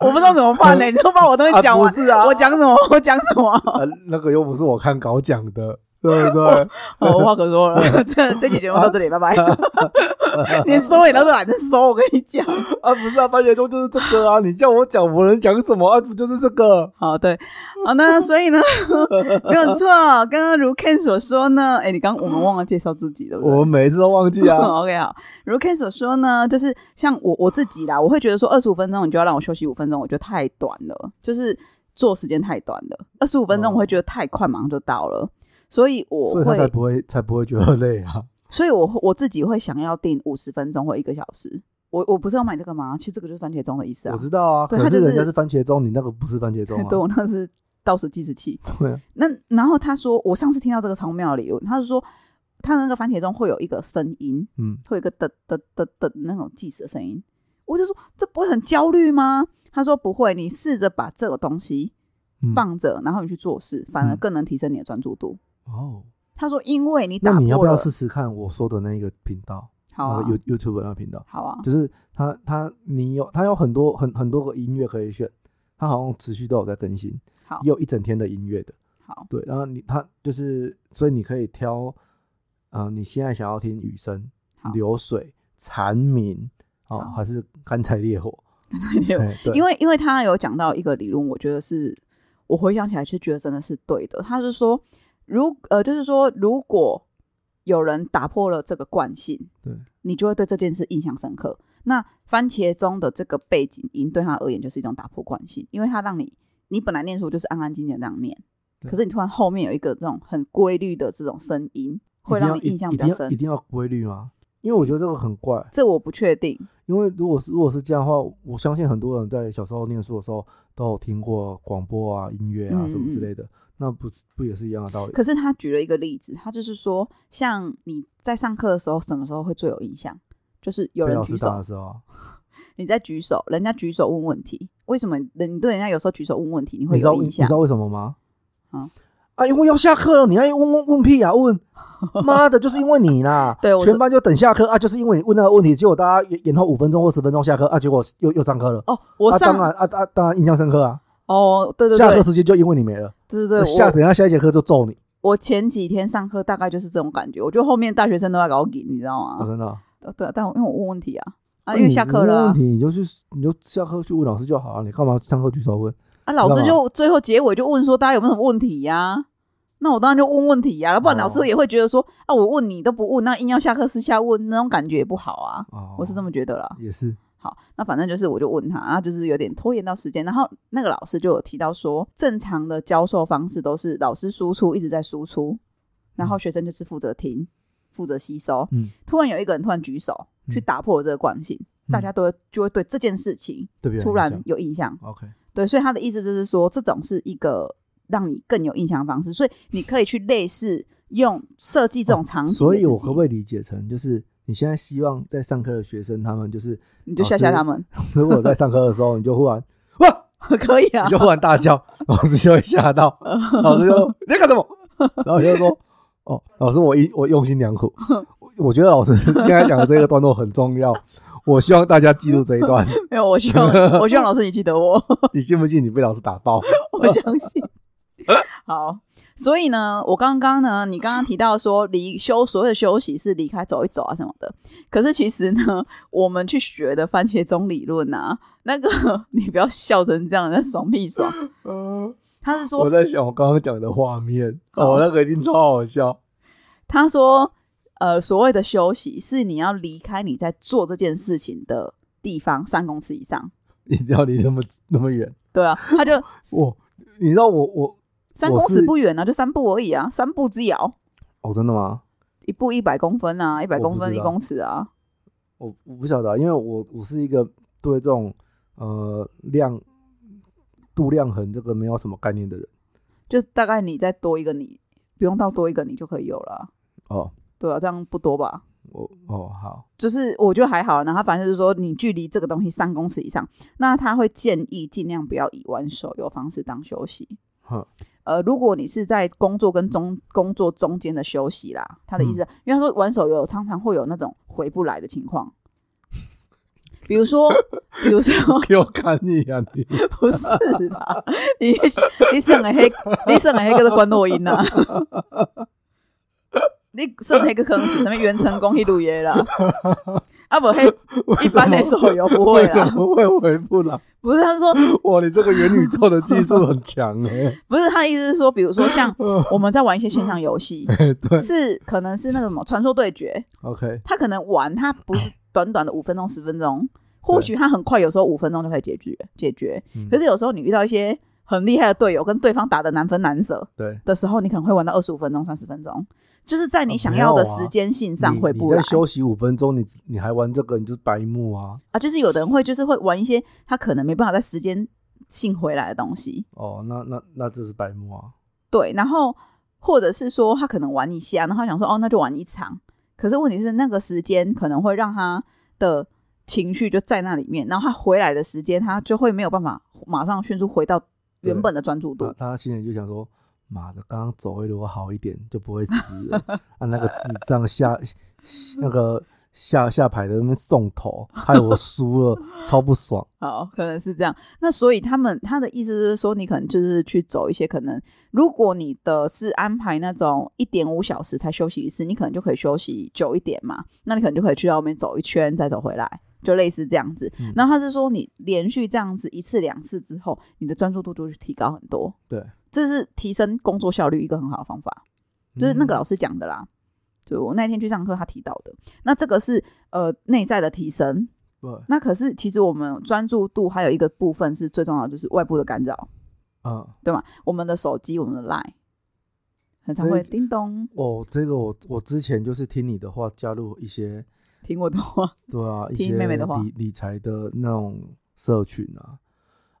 我不知道怎么办呢、你都把我东西讲完，啊不是啊我讲什么？我讲什么？呃，那个又不是我看稿讲的，对不对？好，无话可说了。[LAUGHS] 这这期节目到这里，拜拜。[LAUGHS] 连收也都是懒得收，我跟你讲。啊，不是啊，番茄钟就是这个啊，你叫我讲，我能讲什么啊？不就是这个？好，对，好，那所以呢，没有错。刚刚如 Ken 所说呢，[LAUGHS] 哎，你刚我们忘了介绍自己，对不对？我们每一次都忘记啊。OK，好，如 Ken 所说呢，就是像我我自己啦，我会觉得说二十五分钟你就要让我休息五分钟，我觉得太短了，就是做时间太短了。二十五分钟哦我会觉得太快，马上就到了，所以我所以他才会，不会才不会觉得 [LAUGHS] 累啊。所以我我自己会想要定五十分钟或一个小时。我我不是要买这个吗？其实这个就是番茄钟的意思啊我。知道啊，对就是可是人家是番茄钟，你那个不是番茄钟啊。[LAUGHS] 对我那是倒数计时器。[LAUGHS] 对啊，那然后他说，我上次听到这个超妙的理论，他是说他的那个番茄钟会有一个声音，嗯，会有一个嘚嘚嘚嘚那种计时的声音。我就说这不会很焦虑吗？他说不会，你试着把这个东西嗯放着，然后你去做事，反而嗯更能提升你的专注度。哦，他说，因为你那打破了，你要不要试试看我说的那个频道？好啊，个 You YouTube 那个频道，好啊，就是他他你有他有很多很很多个音乐可以选，他好像持续都有在更新，好。也有一整天的音乐的。好，对，然后你他就是，所以你可以挑，呃，你现在想要听雨声好、流水、蝉鸣，哦，好。还是干柴烈火？因哎对，因为因为他有讲到一个理论，我觉得是我回想起来是觉得真的是对的。他是说，如呃，就是说，如果有人打破了这个惯性，对，你就会对这件事印象深刻。那番茄钟的这个背景音对他而言就是一种打破惯性，因为它让你你本来念书就是安安静静的那样念，可是你突然后面有一个这种很规律的这种声音，会让你印象比较深一定要规律吗？因为我觉得这个很怪，这我不确定，因为如果是如果是这样的话，我相信很多人在小时候念书的时候都有听过广播啊、音乐啊嗯什么之类的，那不不也是一样的道理？可是他举了一个例子，他就是说，像你在上课的时候，什么时候会最有印象？就是有人举手的，时候啊，[LAUGHS] 你在举手，人家举手问问题，为什么人你对人家有时候举手问问题，你会有印象你知道？为什么吗？啊啊，因为要下课了，你还问问问屁啊？问 [LAUGHS] 妈的，就是因为你啦！[LAUGHS] 对我全班就等下课啊，就是因为你问那个问题，结果大家延延后五分钟或十分钟下课啊，结果又又上课了。哦，我啊，上、当然啊啊，当然印象深刻啊。哦，对对对下课，时间就因为你没了，对对对，下等一下下一节课就揍你。我前几天上课大概就是这种感觉，我觉得后面大学生都在搞紧，你知道啊，吗？真的啊。对对，但我因为我问问题啊，啊，因为下课了啊问题你就去你就下课去问老师就好了，你干嘛上课举手问？啊，老师就最后结尾就问说大家有没有什么问题呀、那我当然就问问题呀、不然老师哦也会觉得说啊，我问你都不问，那硬要下课私下问，那种感觉也不好啊。哦，我是这么觉得啦。也是，好，那反正就是我就问他，然后就是有点拖延到时间，然后那个老师就有提到说，正常的教授方式都是老师输出一直在输出，然后学生就是负责听、负责吸收。嗯，突然有一个人突然举手去嗯打破了这个惯性，大家都会就会对这件事情？突然有印象。OK，对，所以他的意思就是说，这种是一个让你更有印象的方式，所以你可以去类似用设计这种场景、哦所以我可不可以理解成，就是你现在希望在上课的学生，他们就是你就吓吓他们，[LAUGHS] 如果在上课的时候，你就忽然 [LAUGHS] 哇，可以啊你就忽然大叫，老师就会吓到，[LAUGHS] 老师就说你在干什么？然后你就说哦，老师我一我用心良苦，我觉得老师现在讲的这个段落很重要，我希望大家记住这一段。没有，我希望我希望老师你记得我，你信不信你被老师打爆？我相信。[LAUGHS] 好，所以呢，我刚刚呢，你刚刚提到说离休所谓的休息是离开走一走啊什么的，可是其实呢，[LAUGHS] 我们去学的番茄钟理论啊，那个 [LAUGHS] 你不要笑成这样，那爽屁爽。嗯，他是说，我在想我刚刚讲的画面，哦，那个一定超好笑。他说，呃，所谓的休息是你要离开你在做这件事情的地方三公尺以上。一定要离那么那么远，对啊，他就我你知道我我三公尺不远啊，就三步而已啊，三步之遥，哦真的吗？一步一百公分啊，一百公分一公尺啊。我我不晓得啊，因为我我是一个对这种呃量度量衡这个没有什么概念的人就大概你再多一个你，不用到多一个你就可以有了啊。哦。对啊，这样不多吧？我哦好，就是我觉得还好，然后他反正就是说你距离这个东西三公尺以上，那他会建议尽量不要以玩手游方式当休息。哼，呃，如果你是在工作跟中工作中间的休息啦，他的意思，因为他说玩手游常常会有那种回不来的情况，比如说，比如说 [LAUGHS] 给我看你啊你！不是啦，你你省的黑，你省的黑个是关落音呐。你省黑个可能是什么元成功一路嘢啦，啊不黑 [LAUGHS] 一般的手游不会为什啦，么会回复了？不是他说 [LAUGHS] 哇，你这个元宇宙的技术很强哎、[LAUGHS] 不是他的意思是说，比如说像我们在玩一些线上游戏，对。是可能是那个什么传说对决，，OK，他可能玩他不是短短的五分钟十分钟，或许他很快，有时候五分钟就可以解决解决，嗯。可是有时候你遇到一些很厉害的队友，跟对方打的难分难舍对，的时候，你可能会玩到二十五分钟、三十分钟，就是在你想要的时间性上你会不来你在休息五分钟，你你还玩这个，你就是白目啊！啊。就是有的人会就是会玩一些他可能没办法在时间性回来的东西，哦，那那那这是白目啊！对，然后或者是说他可能玩一下，然后他想说哦那就玩一场，可是问题是那个时间可能会让他的情绪就在那里面，然后他回来的时间他就会没有办法马上迅速回到原本的专注度。他心里就想说：妈的，刚刚走一如果好一点，就不会死了。啊，那个智障下那个下下排的那边送头，害我输了，超不爽。好，可能是这样。那所以他们他的意思是说，你可能就是去走一些可能，如果你的是安排那种一点五小时才休息一次，你可能就可以休息久一点嘛。那你可能就可以去到外面走一圈，再走回来，就类似这样子。嗯然后他是说，你连续这样子一次两次之后，你的专注度就会提高很多。对，这是提升工作效率一个很好的方法，就是那个老师师讲的啦。就我那天去上课，他提到的。那这个是呃内在的提升，对，那可是其实我们专注度还有一个部分是最重要的，就是外部的干扰，嗯，对吗？我们的手机、我们的 Line，很常会叮咚。哦，这个我我之前就是听你的话，加入一些听我的话，对啊，一听些妹妹的话理理财的那种社群啊，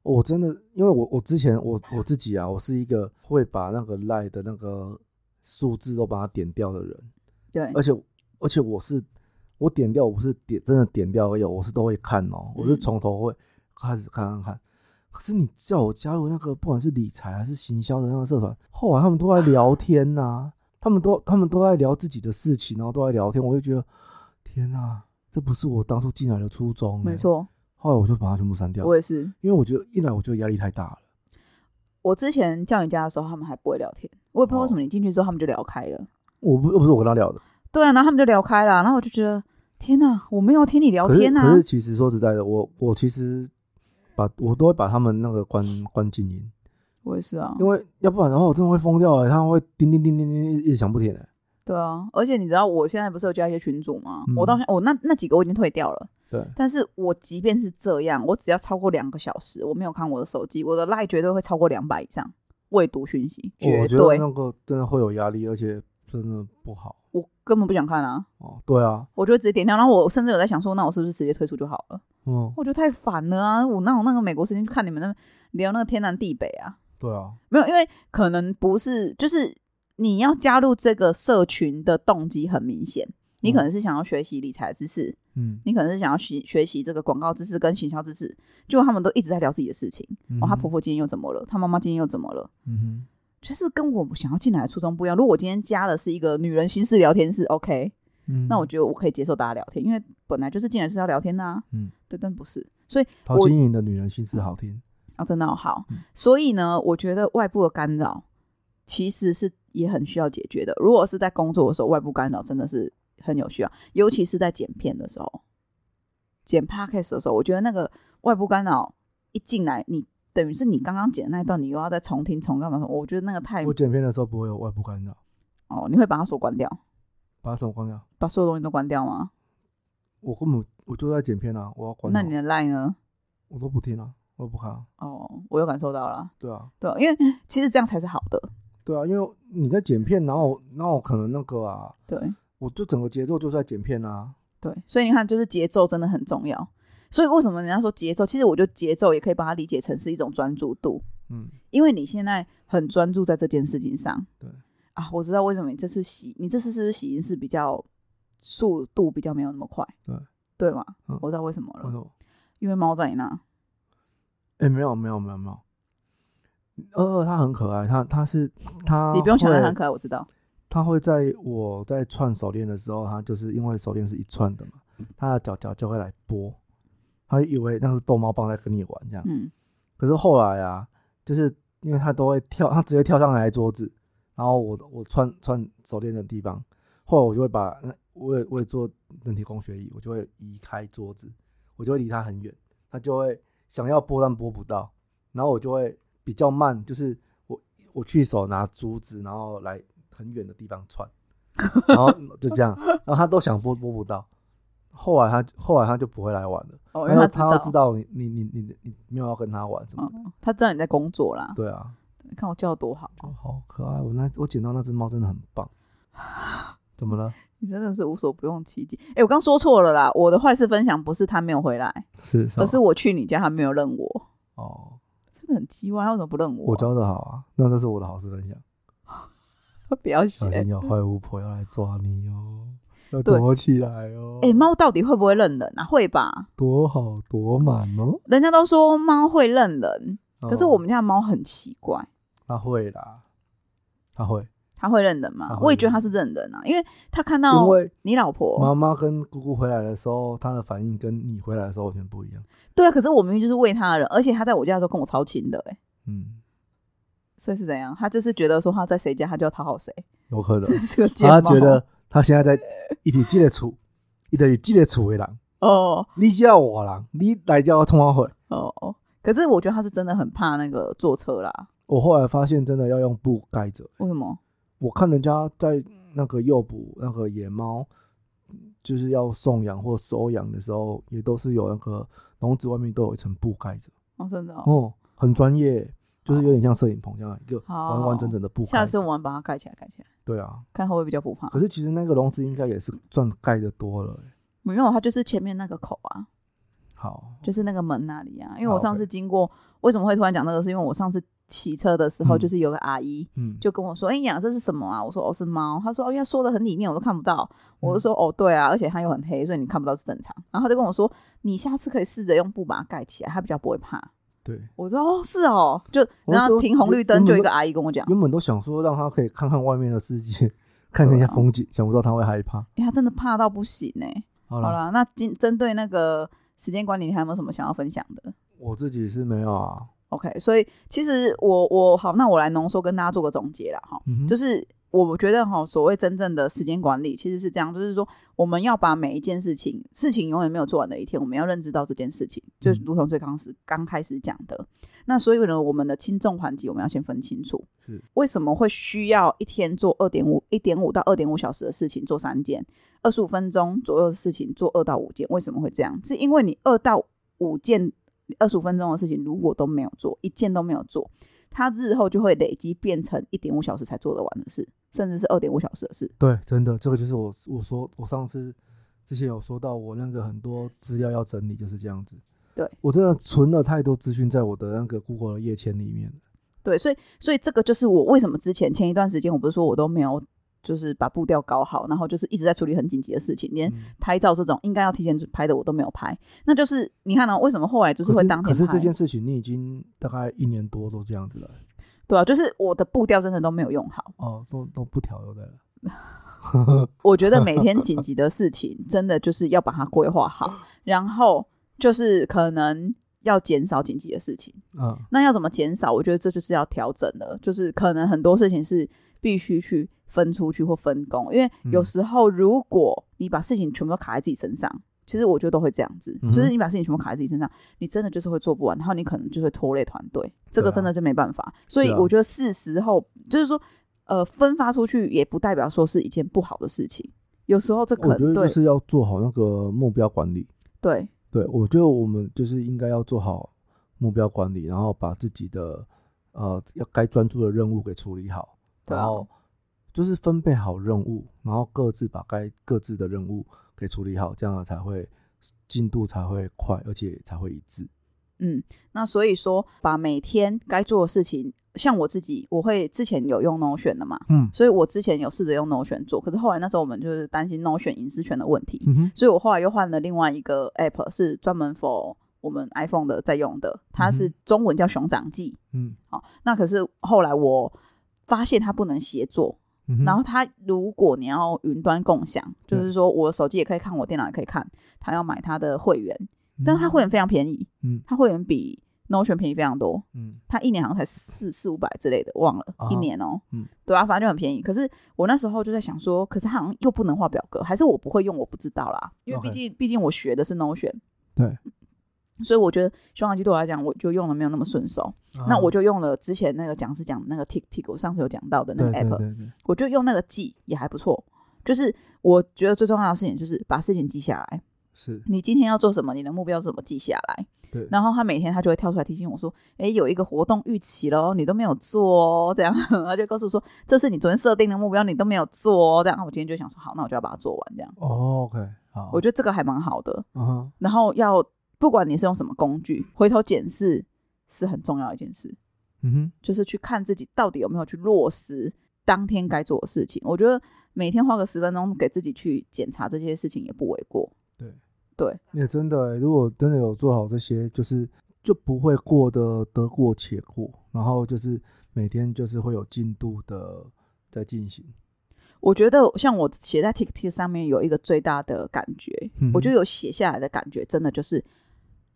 我真的，因为我我之前我我自己啊，我是一个会把那个赖的那个数字都把它点掉的人，对而且而且我是我点掉，我不是点真的点掉而已，我是都会看哦，我是嗯从头会开始看看看。可是你叫我加入那个不管是理财还是行销的那个社团，后来他们都在聊天呐、他们都他们都在聊自己的事情，然后都在聊天，我就觉得天呐、这不是我当初进来的初衷、欸。没。错，后来我就把它全部删掉，我也是。因为我觉得一来我觉得压力太大了。我之前叫你家的时候，他们还不会聊天，我也不知道为什么你进去之后他们就聊开了。我不不是我跟他聊的，对啊，然后他们就聊开了，然后我就觉得天哪，我没有听你聊天啊可。是其实说实在的，我我其实把我都会把他们那个关关静音，我也是啊，因为要不然的话我真的会疯掉哎、欸，他们会叮叮叮叮叮一直响不停哎、对啊，而且你知道我现在不是有加一些群组吗？嗯我到现在我那那几个我已经退掉了。对，但是我即便是这样，我只要超过两个小时，我没有看我的手机，我的 line 绝对会超过两百以上未读讯息，绝我觉得对，那个真的会有压力，而且真的不好我根本不想看啊，哦。对啊，我就直接点掉。然后我甚至有在想说，那我是不是直接退出就好了？嗯，我觉得太烦了啊！我那我那个美国时间去看你们那聊那个天南地北啊？对啊，没有，因为可能不是，就是你要加入这个社群的动机很明显，你可能是想要学习理财知识，嗯，你可能是想要学学习这个广告知识跟行销知识，结果他们都一直在聊自己的事情。哦，她婆婆今天又怎么了？她妈妈今天又怎么了？嗯哼，就是跟我想要进来的初衷不一样。如果我今天加的是一个女人心事聊天室，OK，嗯，那我觉得我可以接受大家聊天，因为本来就是进来就是要聊天的、啊，嗯，对，但不是，所以陶晶莹的女人心事好听，啊，真的好好嗯。所以呢，我觉得外部的干扰其实是也很需要解决的。如果是在工作的时候，外部干扰真的是很有需要，尤其是在剪片的时候，剪 podcast 的时候，我觉得那个外部干扰一进来，你等于是你刚刚剪的那一段，你又要再重听重干嘛？我觉得那个太我剪片的时候不会有外部干扰，哦，你会把它锁关掉，把什么关掉？把所有东西都关掉吗？我根本我就在剪片啊，我要关好。那你的 line 呢？我都不听啊，我都不看啊。哦，我有感受到了，对啊，对，因为其实这样才是好的，对啊，因为你在剪片，然后然后可能那个啊，对。我就整个节奏就是在剪片啊。对，所以你看，就是节奏真的很重要。所以为什么人家说节奏？其实我觉得节奏也可以把它理解成是一种专注度，嗯，因为你现在很专注在这件事情上。对啊，我知道为什么你这次洗，你这次是不是洗音是比较速度比较没有那么快？对对吗？嗯我知道为什么了，为什么？因为猫在你那。哎、没有没有没有没有，二二它很可爱，它它是它，你不用想它很可爱，我知道。它会在我在串手链的时候，他就是因为手链是一串的嘛，他的脚脚就会来拨，他以为那是逗猫棒在跟你玩这样。嗯，可是后来啊，就是因为他都会跳，他直接跳上来桌子，然后我我串串手链的地方，后来我就会把那我也我也做人体工学椅，我就会移开桌子，我就会离他很远，他就会想要拨但拨不到，然后我就会比较慢，就是我我去手拿珠子，然后来很远的地方窜，然后就这样，然后他都想拨拨不到，后来他后来他就不会来玩了，哦，因因为为他他知道你你你你你没有要跟他玩什么他知道你在工作啦。对啊，你看我叫的多好，哦好可爱，我那我捡到那只猫真的很棒，[LAUGHS] 怎么了？你真的是无所不用其极。哎，我刚说错了啦，我的坏事分享不是他没有回来，是而是我去你家，他没有认我。哦，真的很奇怪，他为什么不认我？我教的好啊，那这是我的好事分享。[LAUGHS] 不要学。小心有坏巫婆要来抓你哦，要躲起来哦。哎、猫到底会不会认人啊？会吧？躲好躲满哦。人家都说猫会认人，可是哦我们家的猫很奇怪，它会啦，它会，它会认人吗我也觉得它是认人啊，因为它看到你老婆，妈妈跟姑姑回来的时候，它的反应跟你回来的时候完全不一样。对啊，可是我明明就是喂它的人，而且它在我家的时候跟我超亲的、欸，嗯，所以是怎样？他就是觉得说他在谁家，他就要讨好谁，有可能 [LAUGHS] 这是个贱猫他觉得他现在在一直这个厝，一直记得处为人，哦你叫我人，你来叫我冲我回。哦哦，可是我觉得他是真的很怕那个坐车啦，我后来发现，真的要用布盖着。为什么？我看人家在那个诱捕那个野猫，就是要送养或收养的时候，也都是有那个笼子外面都有一层布盖着。哦，真的哦，哦，很专业，就是有点像摄影棚这样一个完完整整的布。下次我们把它盖起来，盖起来，对啊，看会不会比较不怕可。是其实那个笼子应该也是算盖的多了、欸。没有，它就是前面那个口啊，好，就是那个门那里啊。因为我上次经过，为什么会突然讲那个？是因为我上次骑车的时候，嗯就是有个阿姨嗯，就跟我说：“哎呀，这是什么啊？”我说：“哦，是猫。”她说：“哦，因为缩的很里面，我都看不到。”我就说：“哦，对啊，而且它又很黑，所以你看不到是正常。”然后她就跟我说：“你下次可以试着用布把它盖起来，它比较不会怕。对，”我说：“哦，是哦。”就然后停红绿灯，就一个阿姨跟我讲原本都想说让他可以看看外面的世界，看看一下风景，想不到他会害怕。：“哎，他真的怕到不行哎。”好了，好了，那今针对那个时间管理，你还有没有什么想要分享的？我自己是没有啊，OK，所以其实我我好，那我来浓缩跟大家做个总结了哈，嗯就是我觉得哈，所谓真正的时间管理其实是这样，就是说我们要把每一件事情，事情永远没有做完的一天，我们要认知到这件事情，就是嗯如同最刚始刚开始讲的。那所以呢，我们的轻重缓急我们要先分清楚，是为什么会需要一天做二点五一点五到二点五小时的事情做三件，二十五分钟左右的事情做二到五件？为什么会这样？是因为你二到五件二十五分钟的事情，如果都没有做，一件都没有做，它日后就会累积变成一点五小时才做得完的事，甚至是二点五小时的事。对，真的，这个就是我我说我上次之前有说到，我那个很多资料要整理，就是这样子。对我真的存了太多资讯在我的那个 Google 的页签里面了对，所以所以这个就是我为什么之前前一段时间我不是说我都没有就是把步调搞好，然后就是一直在处理很紧急的事情，连嗯拍照这种应该要提前拍的我都没有拍。那就是你看呢、为什么后来就是会可是可是？这件事情你已经大概一年多都这样子了，对啊，就是我的步调真的都没有用好。哦，都都不调油的了。[LAUGHS] 我觉得每天紧急的事情，真的就是要把它规划好，[LAUGHS] 然后就是可能要减少紧急的事情。嗯那要怎么减少？我觉得这就是要调整的，就是可能很多事情是必须去分出去或分工，因为有嗯时候如果你把事情全部都卡在自己身上。其实我觉得都会这样子，就是你把事情全部卡在自己身上，你真的就是会做不完，然后你可能就会拖累团队，这个真的就没办法。所以我觉得是时候，就是说，呃，分发出去也不代表说是一件不好的事情，有时候这可能对我觉得就是要做好那个目标管理。对对，我觉得我们就是应该要做好目标管理，然后把自己的呃要该专注的任务给处理好，然后就是分配好任务，然后各自把该各自的任务给处理好，这样才会进度才会快，而且才会一致。嗯，那所以说，把每天该做的事情，像我自己，我会之前有用 Notion 的嘛，嗯所以我之前有试着用 Notion 做，可是后来那时候我们就是担心 Notion 隐私权的问题，所以我后来又换了另外一个 App，是专门 for 我们 iPhone 的在用的，它是嗯中文叫熊掌记。嗯好、那可是后来我发现它不能协作，嗯，然后他如果你要云端共享，就是说我手机也可以看，我电脑也可以看，他要买他的会员，但是他会员非常便宜，嗯。它会员比 Notion 便宜非常多，嗯。他一年好像才四四五百之类的，忘了、啊一年哦、嗯。对啊，反正就很便宜。可是我那时候就在想说，可是他好像又不能画表格，还是我不会用，我不知道啦，因为毕竟毕竟我学的是 Notion，对，所以我觉得熊掌机对我来讲，我就用的没有那么顺手。那我就用了之前那个讲师讲的那个 Tick Tick，我上次有讲到的那个 app，对对，我就用那个记也还不错。就是我觉得最重要的事情就是把事情记下来，是，你今天要做什么，你的目标是什么，记下来。对，然后他每天他就会跳出来提醒我说：“诶，有一个活动预期喽，你都没有做哦。”这样，[LAUGHS] 他就告诉我说：“这是你昨天设定的目标，你都没有做哦。”这样，我今天就想说：“好，那我就要把它做完。”这样，哦，OK，好，我觉得这个还蛮好的。嗯哼，然后要不管你是用什么工具，回头检视是很重要一件事，嗯哼，就是去看自己到底有没有去落实当天该做的事情。我觉得每天花个十分钟给自己去检查这些事情也不为过。对，对，也真的欸，如果真的有做好这些，就是就不会过得得过且过，然后就是每天就是会有进度的在进行。我觉得像我写在 TikTok 上面有一个最大的感觉，嗯我觉得有写下来的感觉，真的就是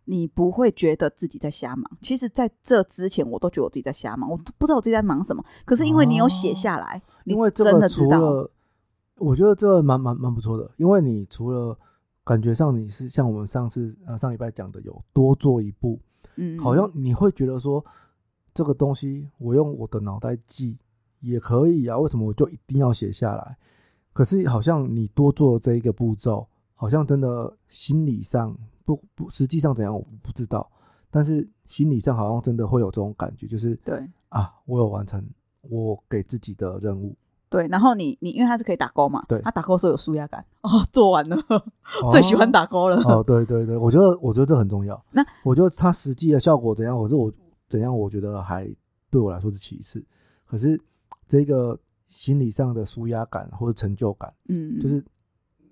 你不会觉得自己在瞎忙。其实，在这之前，我都觉得我自己在瞎忙，我都不知道我自己在忙什么。可是因为你有写下来，你因为真的知道，除了，我觉得这个蛮蛮蛮不错的，因为你除了感觉上你是像我们上次呃上礼拜讲的有多做一步，嗯，好像你会觉得说这个东西我用我的脑袋记也可以啊，为什么我就一定要写下来？可是好像你多做这一个步骤，好像真的心理上不不实际上怎样我不知道，但是心理上好像真的会有这种感觉，就是对啊，我有完成我给自己的任务，对。然后你你因为它是可以打勾嘛，对它打勾的时候有舒压感哦，做完了，最喜欢打勾了。哦，对对对，我觉得我觉得这很重要。那我觉得它实际的效果怎样，我是我怎样，我觉得还对我来说是其次。可是这个心理上的舒压感或者成就感，嗯，就是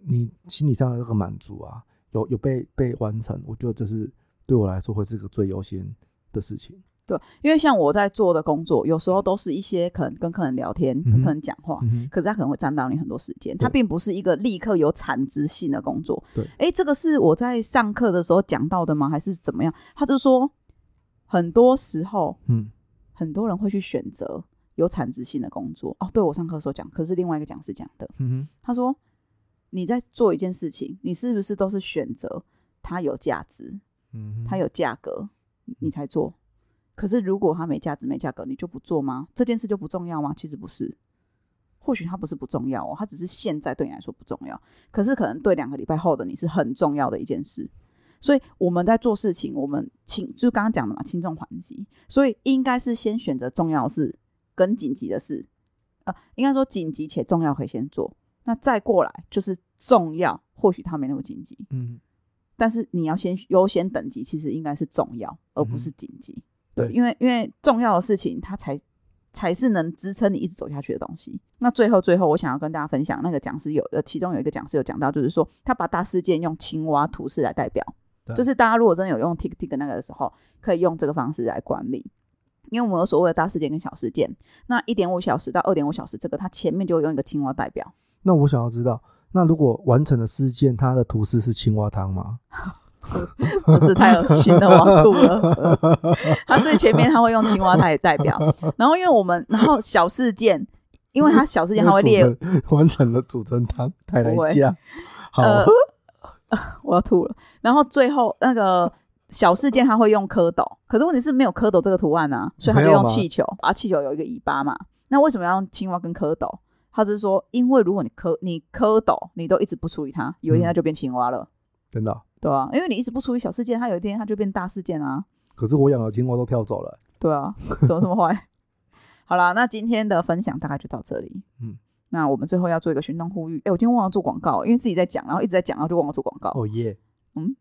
你心理上的这个满足啊，有有被被完成，我觉得这是对我来说会是个最优先的事情。对，因为像我在做的工作，有时候都是一些可能跟客人聊天、跟客人讲话，嗯，可是他可能会占到你很多时间，它并不是一个立刻有产值性的工作。对，诶，这个是我在上课的时候讲到的吗？还是怎么样？他就说，很多时候嗯很多人会去选择有产值性的工作。哦，对我上课的时候讲，可是另外一个讲师讲的，嗯哼，他说你在做一件事情，你是不是都是选择它有价值，嗯，它有价格，你才做。可是如果它没价值、没价格，你就不做吗？这件事就不重要吗？其实不是，或许它不是不重要哦，它只是现在对你来说不重要，可是可能对两个礼拜后的你是很重要的一件事。所以我们在做事情，我们轻就刚刚讲的嘛，轻重缓急，所以应该是先选择重要事跟紧急的事，呃，应该说紧急且重要可以先做，那再过来就是重要，或许它没那么紧急，嗯但是你要先优先等级，其实应该是重要，而不是紧急。对因为因为重要的事情，它才才是能支撑你一直走下去的东西。那最后最后，我想要跟大家分享，那个讲师有呃，其中有一个讲师有讲到，就是说他把大事件用青蛙图示来代表，对就是大家如果真的有用 Tick Tick 那个的时候，可以用这个方式来管理。因为我们有所谓的大事件跟小事件，那一点五小时到二点五小时，这个它前面就会用一个青蛙代表。那我想要知道，那如果完成的事件，它的图示是青蛙汤吗？[LAUGHS] 不是太恶心了，我要吐了。它最前面它会用青蛙来代表，然后因为我们，然后小事件，因为它小事件它会列，完成了煮成汤，太来不会加，好，呃，我要吐了。然后最后那个小事件它会用蝌蚪，可是问题是没有蝌蚪这个图案啊，所以它就用气球啊，气球有一个尾巴嘛。那为什么要用青蛙跟蝌蚪？他只是说，因为如果你蝌你蝌蚪你都一直不处理它，有一天它就变青蛙了，真的啊、对啊，因为你一直不处理小事件，它有一天它就变大事件啊。可是我养的青蛙都跳走了，对啊，怎么这么坏？[LAUGHS] 好啦，那今天的分享大概就到这里。嗯，那我们最后要做一个行动呼吁。哎、我今天忘了做广告，因为自己在讲，然后一直在讲，然后就忘了做广告。哦耶，嗯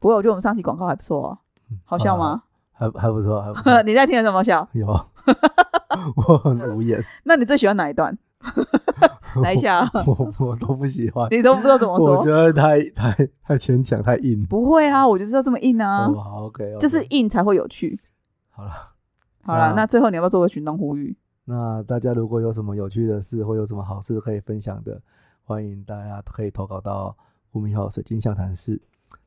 不过我觉得我们上期广告还不错哦，好笑吗？还还不错，还不错，[LAUGHS] 你在听的什么笑？[LAUGHS] 有，我很无言，那你最喜欢哪一段？[LAUGHS] 来一下，[LAUGHS] 我我都不喜欢，你都不知道怎么说我觉。得太太太牵强，太硬。不会啊，我就是要这么硬啊，哦，好，OK，就是硬才会有趣。好了。好了，那那最后你要不要做个行动呼吁？那大家如果有什么有趣的事或有什么好事可以分享的，欢迎大家可以投稿到胡明浩水晶象谈室，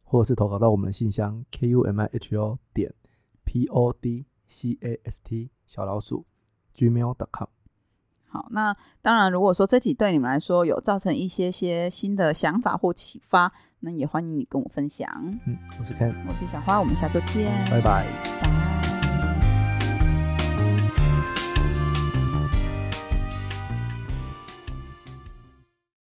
或者是投稿到我们的信箱 k u m i h o 点 p o d c a s t 小老鼠 gmail.com。好，那当然，如果说这集对你们来说有造成一些些新的想法或启发，那也欢迎你跟我分享。嗯，我是 Ken，我是小花，我们下周见，拜拜。拜